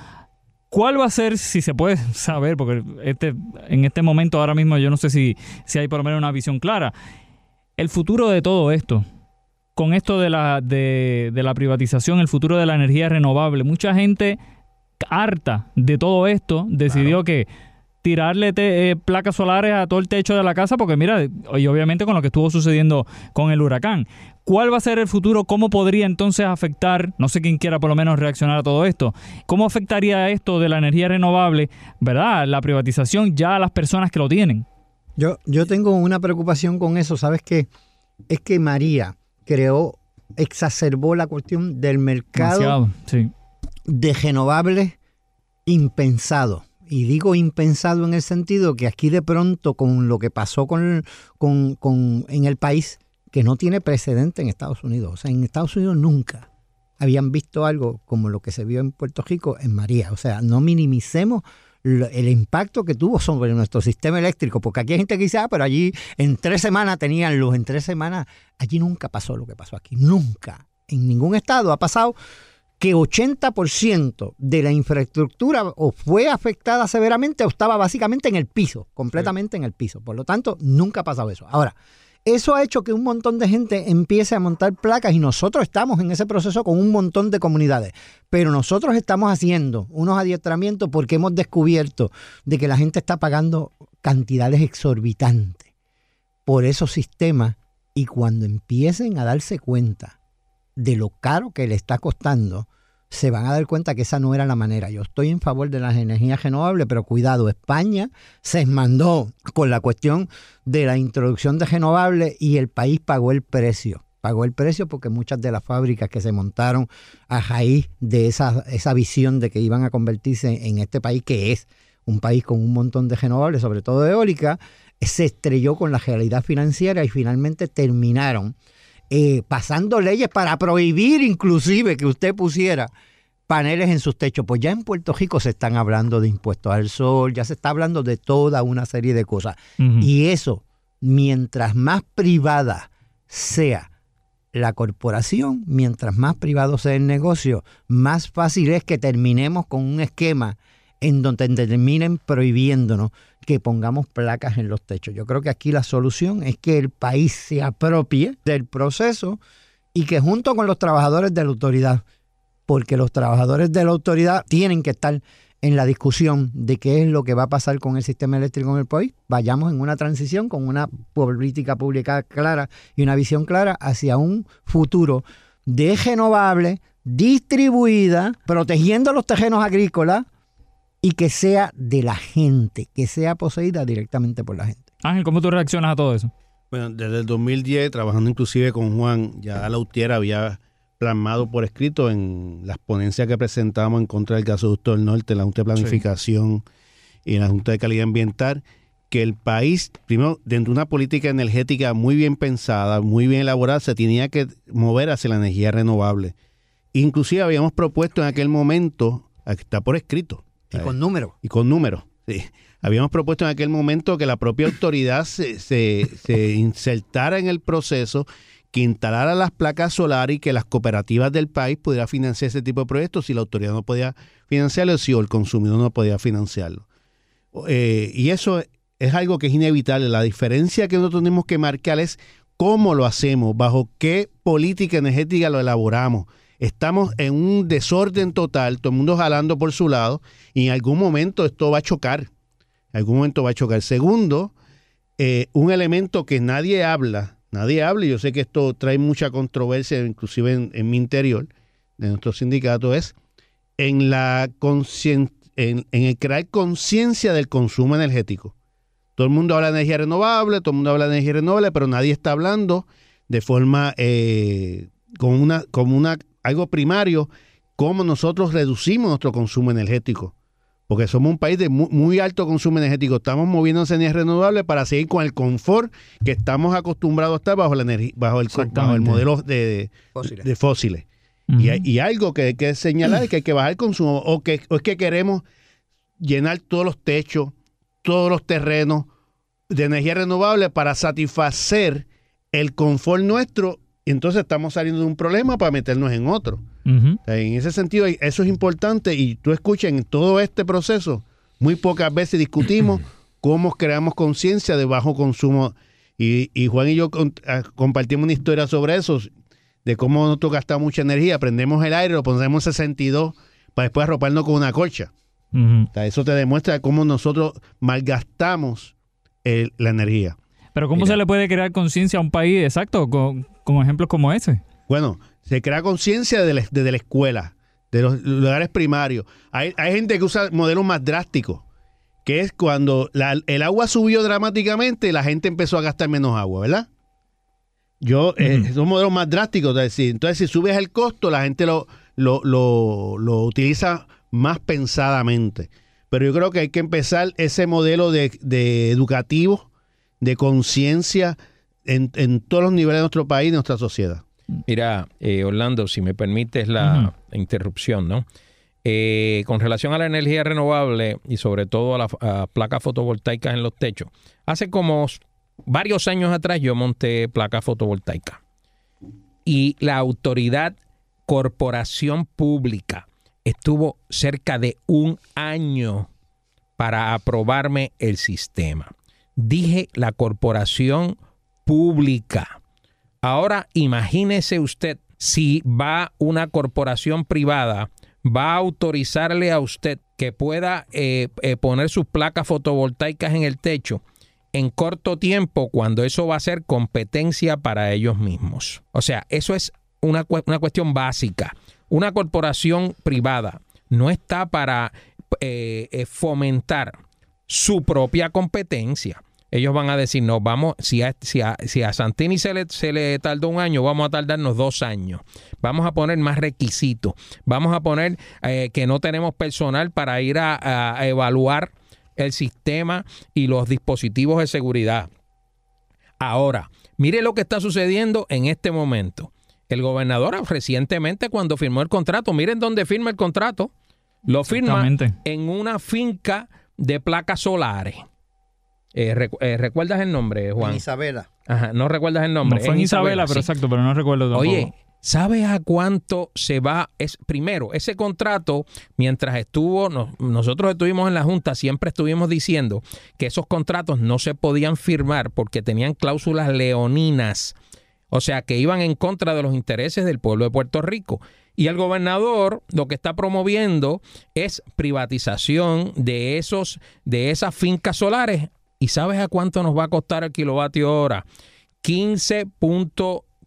¿Cuál va a ser, si se puede saber, porque este, en este momento ahora mismo yo no sé si, si hay por lo menos una visión clara, el futuro de todo esto? Con esto de la, de, de la privatización, el futuro de la energía renovable. Mucha gente harta de todo esto, decidió que tirarle eh, placas solares a todo el techo de la casa, porque mira, y obviamente con lo que estuvo sucediendo con el huracán. ¿Cuál va a ser el futuro? ¿Cómo podría entonces afectar, no sé quién quiera por lo menos reaccionar a todo esto, cómo afectaría esto de la energía renovable, verdad, la privatización ya a las personas que lo tienen? Yo, yo tengo una preocupación con eso, ¿sabes qué? Es que María creó, exacerbó la cuestión del mercado sí de renovables impensado. Y digo impensado en el sentido que aquí de pronto con lo que pasó con, con, en el país, que no tiene precedente en Estados Unidos. O sea, en Estados Unidos nunca habían visto algo como lo que se vio en Puerto Rico en María. O sea, no minimicemos el impacto que tuvo sobre nuestro sistema eléctrico, porque aquí hay gente que dice, ah, pero allí en tres semanas tenían luz, en tres semanas, allí nunca pasó lo que pasó aquí, nunca, en ningún estado ha pasado que 80% de la infraestructura o fue afectada severamente o estaba básicamente en el piso, completamente en el piso. Por lo tanto, nunca ha pasado eso. Ahora, eso ha hecho que un montón de gente empiece a montar placas y nosotros estamos en ese proceso con un montón de comunidades. Pero nosotros estamos haciendo unos adiestramientos porque hemos descubierto de que la gente está pagando cantidades exorbitantes por esos sistemas y cuando empiecen a darse cuenta de lo caro que le está costando, se van a dar cuenta que esa no era la manera. Yo estoy en favor de las energías renovables, pero cuidado, España se mandó con la cuestión de la introducción de renovables y el país pagó el precio. Pagó el precio porque muchas de las fábricas que se montaron a raíz de esa, esa visión de que iban a convertirse en este país, que es un país con un montón de renovables, sobre todo eólica, se estrelló con la realidad financiera y finalmente terminaron eh, pasando leyes para prohibir inclusive que usted pusiera paneles en sus techos. Pues ya en Puerto Rico se están hablando de impuestos al sol, ya se está hablando de toda una serie de cosas. Y eso, mientras más privada sea la corporación, mientras más privado sea el negocio, más fácil es que terminemos con un esquema en donde terminen prohibiéndonos que pongamos placas en los techos. Yo creo que aquí la solución es que el país se apropie del proceso y que junto con los trabajadores de la autoridad, porque los trabajadores de la autoridad tienen que estar en la discusión de qué es lo que va a pasar con el sistema eléctrico en el país, vayamos en una transición con una política pública clara y una visión clara hacia un futuro de renovable, distribuida, protegiendo los terrenos agrícolas, y que sea de la gente, que sea poseída directamente por la gente. Ángel, ¿cómo tú reaccionas a todo eso? Bueno, desde el 2010, trabajando inclusive con Juan, ya la UTIER había plasmado por escrito en las ponencias que presentamos en contra del gasoducto del norte, la Junta de Planificación y la Junta de Calidad Ambiental, que el país, primero, dentro de una política energética muy bien pensada, muy bien elaborada, se tenía que mover hacia la energía renovable. Inclusive habíamos propuesto en aquel momento, está por escrito, y con números. Y con números, sí. Habíamos propuesto en aquel momento que la propia autoridad se, se, insertara en el proceso, que instalara las placas solares y que las cooperativas del país pudieran financiar ese tipo de proyectos si la autoridad no podía financiarlo, si el consumidor no podía financiarlo. Eh, y eso es algo que es inevitable. La diferencia que nosotros tenemos que marcar es cómo lo hacemos, bajo qué política energética lo elaboramos estamos en un desorden total, todo el mundo jalando por su lado, y en algún momento esto va a chocar. En algún momento va a chocar. Segundo, eh, un elemento que nadie habla, nadie habla, y yo sé que esto trae mucha controversia, inclusive en, mi interior, de nuestro sindicato, es en la en, en el crear conciencia del consumo energético. Todo el mundo habla de energía renovable, todo el mundo habla de energía renovable, pero nadie está hablando de forma eh, con una, como una algo primario, cómo nosotros reducimos nuestro consumo energético. Porque somos un país de muy, alto consumo energético. Estamos moviéndonos en energías renovables para seguir con el confort que estamos acostumbrados a estar bajo, la energía, bajo, el, el modelo de, fósiles. y, algo que hay que señalar es que hay que bajar el consumo o que, o es que queremos llenar todos los techos, todos los terrenos de energía renovable para satisfacer el confort nuestro y entonces estamos saliendo de un problema para meternos en otro. En ese sentido, eso es importante y tú escuchas en todo este proceso, muy pocas veces discutimos cómo creamos conciencia de bajo consumo. Y, Juan y yo ah, compartimos una historia sobre eso, de cómo nosotros gastamos mucha energía, prendemos el aire, lo ponemos en 62 para después arroparnos con una colcha. eso te demuestra cómo nosotros malgastamos la energía. Pero ¿cómo se le puede crear conciencia a un país exacto con, ejemplos como ese? Bueno, se crea conciencia desde, la escuela, de los lugares primarios. Hay, gente que usa modelos más drásticos, que es cuando el agua subió dramáticamente, la gente empezó a gastar menos agua, ¿verdad? Yo, eh, son modelos más drásticos. Entonces, si subes el costo, la gente lo, lo, utiliza más pensadamente. Pero yo creo que hay que empezar ese modelo de, de educativo de conciencia en, todos los niveles de nuestro país y de nuestra sociedad. Mira, eh, Orlando, si me permites la interrupción, ¿no? Eh, con relación a la energía renovable y sobre todo a las placas fotovoltaicas en los techos, hace como varios años atrás yo monté placas fotovoltaicas y la autoridad corporación pública estuvo cerca de un año para aprobarme el sistema. Dije la corporación pública. Ahora imagínese usted si va una corporación privada, va a autorizarle a usted que pueda eh, eh, poner sus placas fotovoltaicas en el techo en corto tiempo cuando eso va a ser competencia para ellos mismos. O sea, eso es una, una cuestión básica. Una corporación privada no está para eh, fomentar su propia competencia ellos van a decir, no, vamos, si a, si si a Santini se le, se le tardó un año, vamos a tardarnos dos años. Vamos a poner más requisitos. Vamos a poner eh, que no tenemos personal para ir a, evaluar el sistema y los dispositivos de seguridad. Ahora, mire lo que está sucediendo en este momento. El gobernador recientemente cuando firmó el contrato, miren dónde firma el contrato. Lo firma en una finca de placas solares. Eh, eh, ¿Recuerdas el nombre, Juan? Isabela. Ajá, no recuerdas el nombre. No fue en Isabela, pero exacto, pero no recuerdo tampoco. Oye, ¿sabes a cuánto se va? Es, primero, ese contrato, mientras estuvo, nosotros estuvimos en la Junta, siempre estuvimos diciendo que esos contratos no se podían firmar porque tenían cláusulas leoninas. O sea, que iban en contra de los intereses del pueblo de Puerto Rico. Y el gobernador lo que está promoviendo es privatización de esos de esas fincas solares ¿Y sabes a cuánto nos va a costar el kilovatio hora? 15,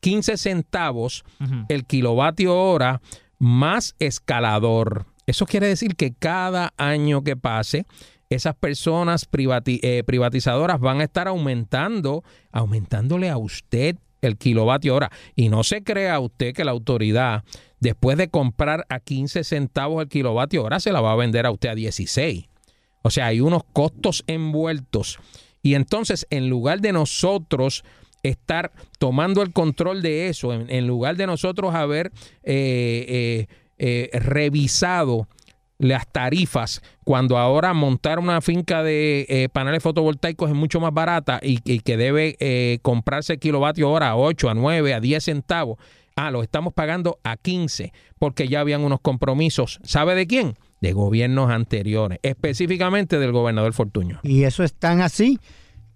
15 centavos el kilovatio hora más escalador. Eso quiere decir que cada año que pase, esas personas eh, privatizadoras van a estar aumentando, aumentándole a usted el kilovatio hora. Y no se crea usted que la autoridad, después de comprar a 15 centavos el kilovatio hora, se la va a vender a usted a 16. O sea, hay unos costos envueltos. Y entonces, en lugar de nosotros estar tomando el control de eso, en, lugar de nosotros haber eh, eh, eh, revisado las tarifas cuando ahora montar una finca de paneles fotovoltaicos es mucho más barata y, que debe comprarse kilovatio hora a 8, a 9, a 10 centavos. Ah, lo estamos pagando a 15 porque ya habían unos compromisos. ¿Sabe de quién? De gobiernos anteriores, específicamente del gobernador Fortuño. Y eso es tan así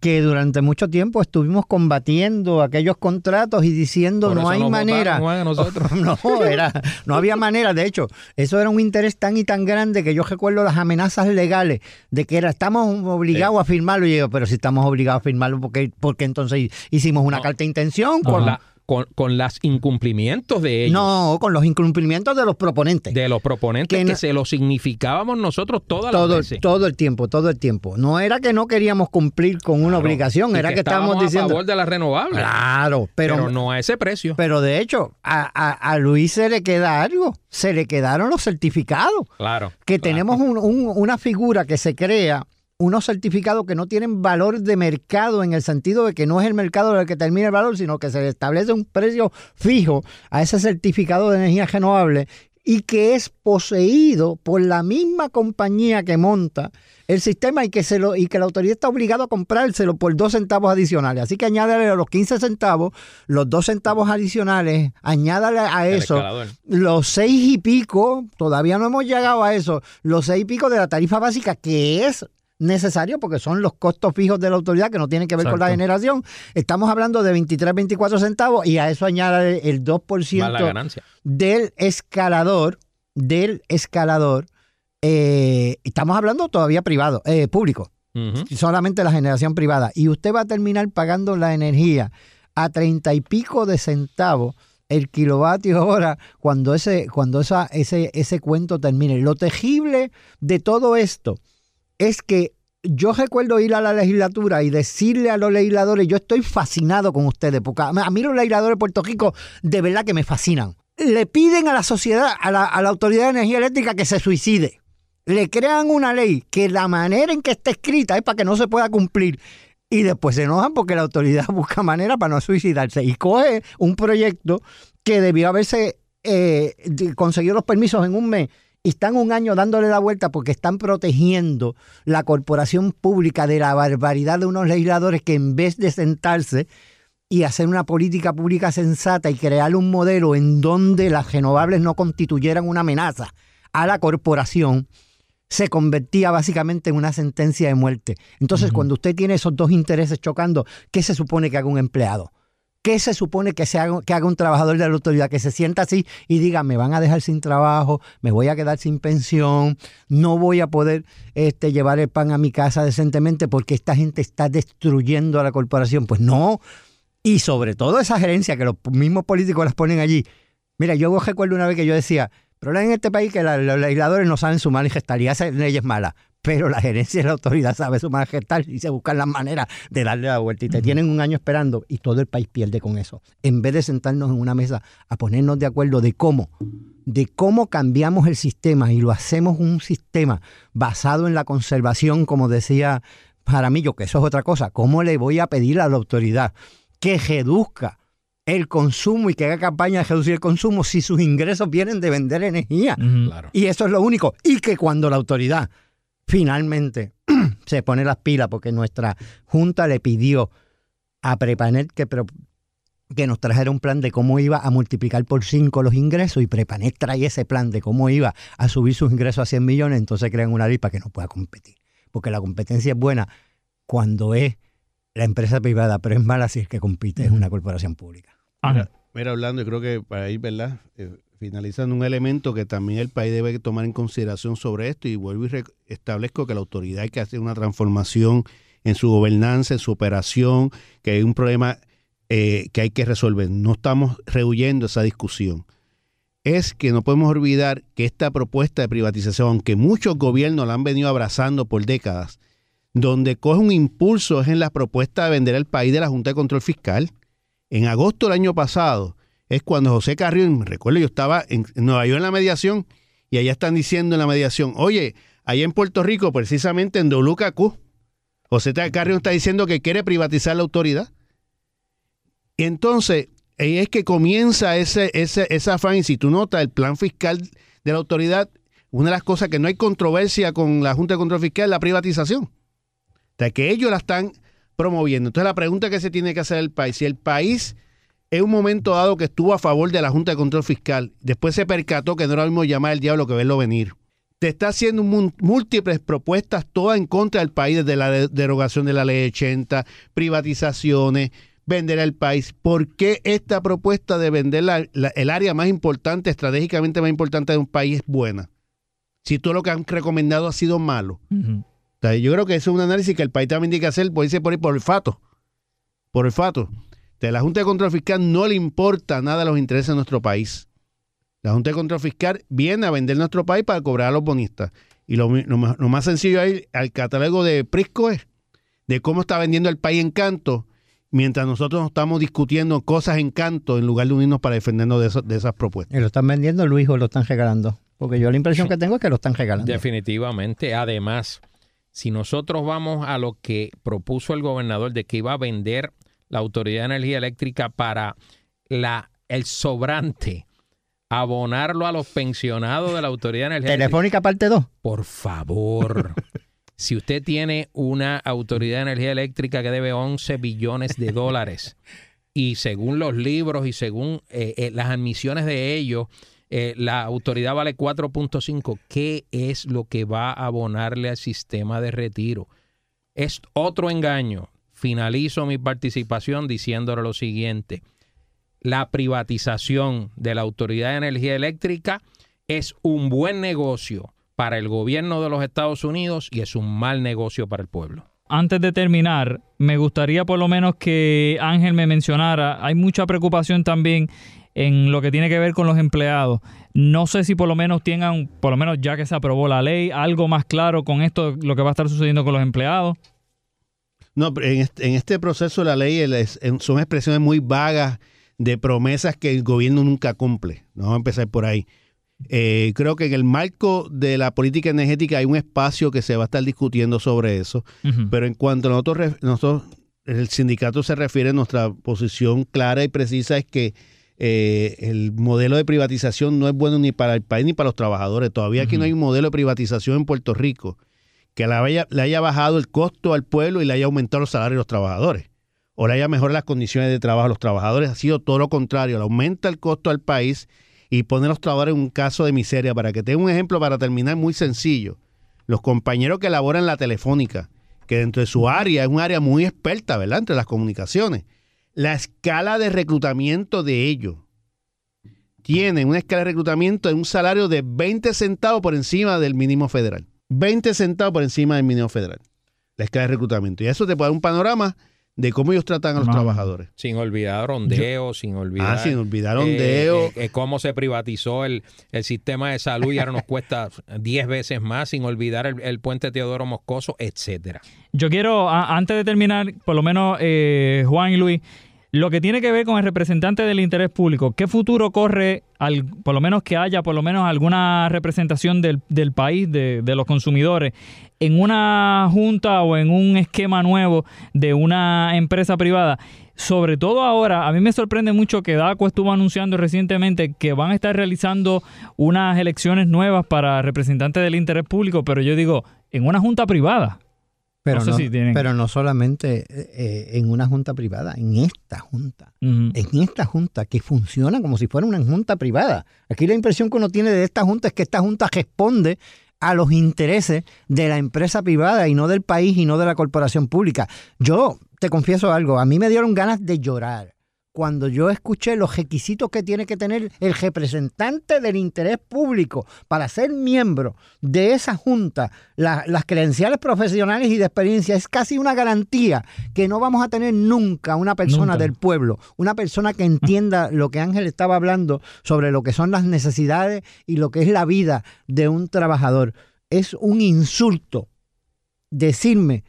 que durante mucho tiempo estuvimos combatiendo aquellos contratos y diciendo no hay manera. no, era, no había manera. De hecho, eso era un interés tan y tan grande que yo recuerdo las amenazas legales de que era estamos obligados a firmarlo. Y yo, pero si estamos obligados a firmarlo, ¿por qué, porque entonces hicimos una carta de intención? Con, la, con, con los incumplimientos de ellos. No, con los incumplimientos de los proponentes. De los proponentes que, se lo significábamos nosotros todas todo, las veces. Todo el tiempo, todo el tiempo. No era que no queríamos cumplir con una obligación, era que, estábamos diciendo... a favor de la renovable. Claro, pero, no a ese precio. Pero de hecho, a, Luis se le queda algo. Se le quedaron los certificados. Claro. Que tenemos una figura que se crea unos certificados que no tienen valor de mercado en el sentido de que no es el mercado el que termina el valor, sino que se le establece un precio fijo a ese certificado de energía renovable y que es poseído por la misma compañía que monta el sistema y que, se lo, y que la autoridad está obligada a comprárselo por dos centavos adicionales. Así que añádale a los 15 centavos, los dos centavos adicionales, añádale a eso los seis y pico, todavía no hemos llegado a eso, los seis y pico de la tarifa básica, que es necesario porque son los costos fijos de la autoridad que no tienen que ver con la generación. Estamos hablando de 23, 24 centavos y a eso añade el 2% del escalador, del escalador. Eh, estamos hablando todavía privado, eh, público, solamente la generación privada. Y usted va a terminar pagando la energía a 30 y pico de centavos el kilovatio hora cuando ese, cuando esa, ese, ese cuento termine. Lo tejible de todo esto es que yo recuerdo ir a la legislatura y decirle a los legisladores, yo estoy fascinado con ustedes, porque a mí los legisladores de Puerto Rico de verdad que me fascinan. Le piden a la sociedad, a la, Autoridad de Energía Eléctrica que se suicide. Le crean una ley que la manera en que está escrita es para que no se pueda cumplir. Y después se enojan porque la autoridad busca manera para no suicidarse. Y coge un proyecto que debió haberse eh, conseguido los permisos en un mes y están un año dándole la vuelta porque están protegiendo la corporación pública de la barbaridad de unos legisladores que en vez de sentarse y hacer una política pública sensata y crear un modelo en donde las renovables no constituyeran una amenaza a la corporación, se convertía básicamente en una sentencia de muerte. Entonces, cuando usted tiene esos dos intereses chocando, ¿qué se supone que haga un empleado? ¿Qué se supone que, se haga, que haga un trabajador de la autoridad? Que se sienta así y diga, me van a dejar sin trabajo, me voy a quedar sin pensión, no voy a poder este, llevar el pan a mi casa decentemente porque esta gente está destruyendo a la corporación. Pues no. Y sobre todo esa gerencia que los mismos políticos las ponen allí. Mira, yo recuerdo una vez que yo decía, pero en este país que los legisladores no saben sumar y gestar y hacen leyes malas pero la gerencia de la autoridad sabe sumar gestal y se buscan las maneras de darle la vuelta. Y te tienen un año esperando y todo el país pierde con eso. En vez de sentarnos en una mesa a ponernos de acuerdo de cómo, de cómo cambiamos el sistema y lo hacemos un sistema basado en la conservación, como decía Jaramillo, que eso es otra cosa. ¿Cómo le voy a pedir a la autoridad que reduzca el consumo y que haga campaña de reducir el consumo si sus ingresos vienen de vender energía? Y eso es lo único. Y que cuando la autoridad finalmente se pone las pilas porque nuestra junta le pidió a Prepanet que, que nos trajera un plan de cómo iba a multiplicar por 5 los ingresos y Prepanet trae ese plan de cómo iba a subir sus ingresos a 100 millones, entonces crean una ley para que no pueda competir. Porque la competencia es buena cuando es la empresa privada, pero es mala si es que compite, es una corporación pública. Mira, mira, hablando, yo creo que para ir, ¿verdad? Eh, finalizando un elemento que también el país debe tomar en consideración sobre esto y vuelvo y establezco que la autoridad hay que hacer una transformación en su gobernanza, en su operación, que hay un problema eh, que hay que resolver. No estamos rehuyendo esa discusión. Es que no podemos olvidar que esta propuesta de privatización, aunque muchos gobiernos la han venido abrazando por décadas, donde coge un impulso es en la propuesta de vender el país de la Junta de Control Fiscal. En agosto del año pasado, es cuando José Carrión, recuerdo, yo estaba en, Nueva York en la mediación y allá están diciendo en la mediación, oye, allá en Puerto Rico, precisamente en WKQ, José Carrión está diciendo que quiere privatizar la autoridad. Y entonces, es que comienza ese, ese, esa afán, y si tú notas el plan fiscal de la autoridad, una de las cosas que no hay controversia con la Junta de Control Fiscal es la privatización. O sea, que ellos la están promoviendo. Entonces, la pregunta que se tiene que hacer el país, si el país en un momento dado que estuvo a favor de la Junta de Control Fiscal, después se percató que no era lo mismo llamar al diablo que verlo venir. Te está haciendo múltiples propuestas, todas en contra del país, desde la derogación de la ley 80, privatizaciones, vender al país. ¿Por qué esta propuesta de vender el área más importante, estratégicamente más importante de un país es buena? Si todo lo que han recomendado ha sido malo. yo creo que eso es un análisis que el país también tiene que hacer, puede ser por, por olfato. Por olfato la Junta de Control Fiscal no le importa nada a los intereses de nuestro país. La Junta de Control Fiscal viene a vender nuestro país para cobrar a los bonistas. Y lo, más sencillo ahí, al catálogo de Prisco es de cómo está vendiendo el país en canto, mientras nosotros nos estamos discutiendo cosas en canto en lugar de unirnos para defendernos de, esas propuestas. ¿Y lo están vendiendo, Luis, o lo están regalando? Porque yo la impresión que tengo es que lo están regalando. Definitivamente. Además, Si nosotros vamos a lo que propuso el gobernador de que iba a vender la Autoridad de Energía Eléctrica para la, el sobrante, abonarlo a los pensionados de la Autoridad de Energía Telefónica parte 2. Por favor. si usted tiene una Autoridad de Energía Eléctrica que debe 11 billones de dólares y según los libros y según eh, eh, las admisiones de ellos, eh, la autoridad vale 4.5. ¿Qué es lo que va a abonarle al sistema de retiro? Es otro engaño. Finalizo mi participación diciéndole lo siguiente. La privatización de la Autoridad de Energía Eléctrica es un buen negocio para el gobierno de los Estados Unidos y es un mal negocio para el pueblo. Antes de terminar, me gustaría por lo menos que Ángel me mencionara, hay mucha preocupación también en lo que tiene que ver con los empleados. No sé si por lo menos tengan, por lo menos ya que se aprobó la ley, algo más claro con esto, lo que va a estar sucediendo con los empleados. No, en este, en este proceso la ley son expresiones muy vagas de promesas que el gobierno nunca cumple. Vamos a empezar por ahí. Eh, creo que en el marco de la política energética hay un espacio que se va a estar discutiendo sobre eso, pero en cuanto a nosotros, nosotros, el sindicato se refiere, nuestra posición clara y precisa es que eh, el modelo de privatización no es bueno ni para el país ni para los trabajadores. Todavía aquí no hay un modelo de privatización en Puerto Rico que le haya, bajado el costo al pueblo y le haya aumentado los salarios a los trabajadores. O le haya mejorado las condiciones de trabajo a los trabajadores. Ha sido todo lo contrario. Le aumenta el costo al país y pone a los trabajadores en un caso de miseria. Para que tenga un ejemplo, para terminar, muy sencillo. Los compañeros que laboran en la telefónica, que dentro de su área es un área muy experta, ¿verdad? Entre las comunicaciones la escala de reclutamiento de ellos. Tienen una escala de reclutamiento de un salario de 20 centavos por encima del mínimo federal. 20 centavos por encima del mínimo federal. La escala de reclutamiento. Y eso te puede dar un panorama de cómo ellos tratan a los trabajadores. Sin olvidar ondeo, sin olvidar. Ah, sin olvidar ondeo. Eh, eh, cómo se privatizó el, sistema de salud y ahora nos cuesta 10 veces más, sin olvidar el, puente Teodoro Moscoso, etcétera. Yo quiero, antes de terminar, por lo menos eh, Juan y Luis, lo que tiene que ver con el representante del interés público, ¿qué futuro corre, al, por lo menos que haya por lo menos alguna representación del, del país, de, de, los consumidores, en una junta o en un esquema nuevo de una empresa privada? Sobre todo ahora, a mí me sorprende mucho que DACO estuvo anunciando recientemente que van a estar realizando unas elecciones nuevas para representantes del interés público, pero yo digo, en una junta privada. Pero no, pero no solamente eh, en una junta privada, en esta junta. En esta junta que funciona como si fuera una junta privada. Aquí la impresión que uno tiene de esta junta es que esta junta responde a los intereses de la empresa privada y no del país y no de la corporación pública. Yo te confieso algo, a mí me dieron ganas de llorar cuando yo escuché los requisitos que tiene que tener el representante del interés público para ser miembro de esa junta, las credenciales profesionales y de experiencia, es casi una garantía que no vamos a tener nunca una persona del pueblo, una persona que entienda lo que Ángel estaba hablando sobre lo que son las necesidades y lo que es la vida de un trabajador. Es un insulto decirme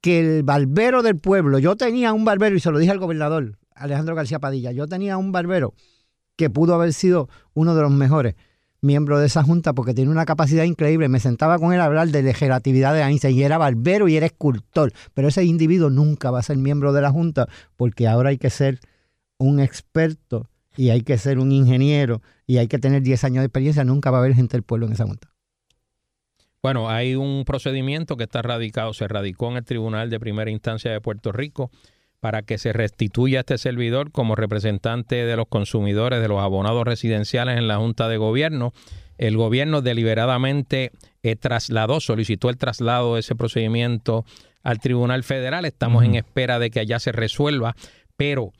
que el barbero del pueblo, yo tenía un barbero y se lo dije al gobernador, Alejandro García Padilla. Yo tenía un barbero que pudo haber sido uno de los mejores miembros de esa junta porque tiene una capacidad increíble. Me sentaba con él a hablar de la de Einstein y era barbero y era escultor. Pero ese individuo nunca va a ser miembro de la junta porque ahora hay que ser un experto y hay que ser un ingeniero y hay que tener 10 años de experiencia. Nunca va a haber gente del pueblo en esa junta. Bueno, hay un procedimiento que está radicado, se radicó en el Tribunal de Primera Instancia de Puerto Rico para que se restituya este servidor como representante de los consumidores, de los abonados residenciales en la Junta de Gobierno. El gobierno deliberadamente eh, trasladó, solicitó el traslado de ese procedimiento al Tribunal Federal. Estamos en espera de que allá se resuelva, pero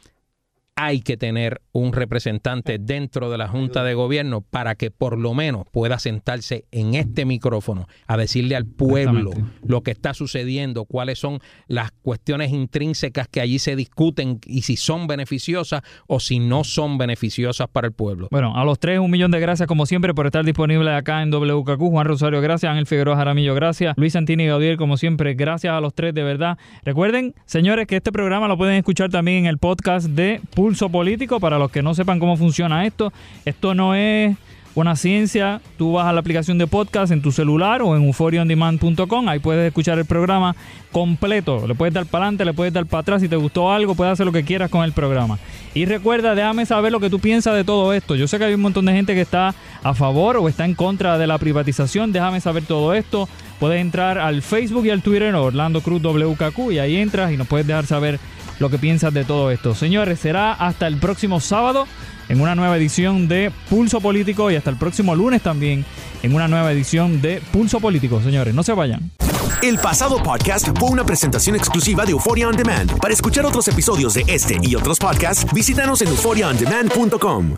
hay que tener un representante dentro de la Junta de Gobierno para que por lo menos pueda sentarse en este micrófono a decirle al pueblo lo que está sucediendo, cuáles son las cuestiones intrínsecas que allí se discuten y si son beneficiosas o si no son beneficiosas para el pueblo. Bueno, a los tres un millón de gracias como siempre por estar disponible acá en WKQ. Juan Rosario, gracias. Ángel Figueroa Jaramillo, gracias. Luis Santini Gaudier, como siempre, gracias a los tres de verdad. Recuerden, señores, que este programa lo pueden escuchar también en el podcast de Pulso Político para los que no sepan cómo funciona esto, esto no es Buena Ciencia, tú vas a la aplicación de podcast en tu celular o en euphoriaondemand.com, ahí puedes escuchar el programa completo, le puedes dar para adelante, le puedes dar para atrás, si te gustó algo, puedes hacer lo que quieras con el programa. Y recuerda, déjame saber lo que tú piensas de todo esto. Yo sé que hay un montón de gente que está a favor o está en contra de la privatización, déjame saber todo esto. Puedes entrar al Facebook y al Twitter Orlando Cruz WKQ y ahí entras y nos puedes dejar saber lo que piensas de todo esto. Señores, será hasta el próximo sábado en una nueva edición de Pulso Político y hasta el próximo lunes también en una nueva edición de Pulso Político. Señores, no se vayan. El pasado podcast fue una presentación exclusiva de Euphoria On Demand. Para escuchar otros episodios de este y otros podcasts, visítanos en euphoriaondemand.com.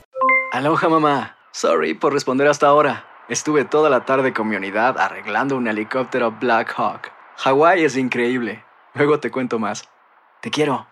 Aloha mamá. Sorry por responder hasta ahora. Estuve toda la tarde con mi unidad arreglando un helicóptero Black Hawk. Hawái es increíble. Luego te cuento más. Te quiero.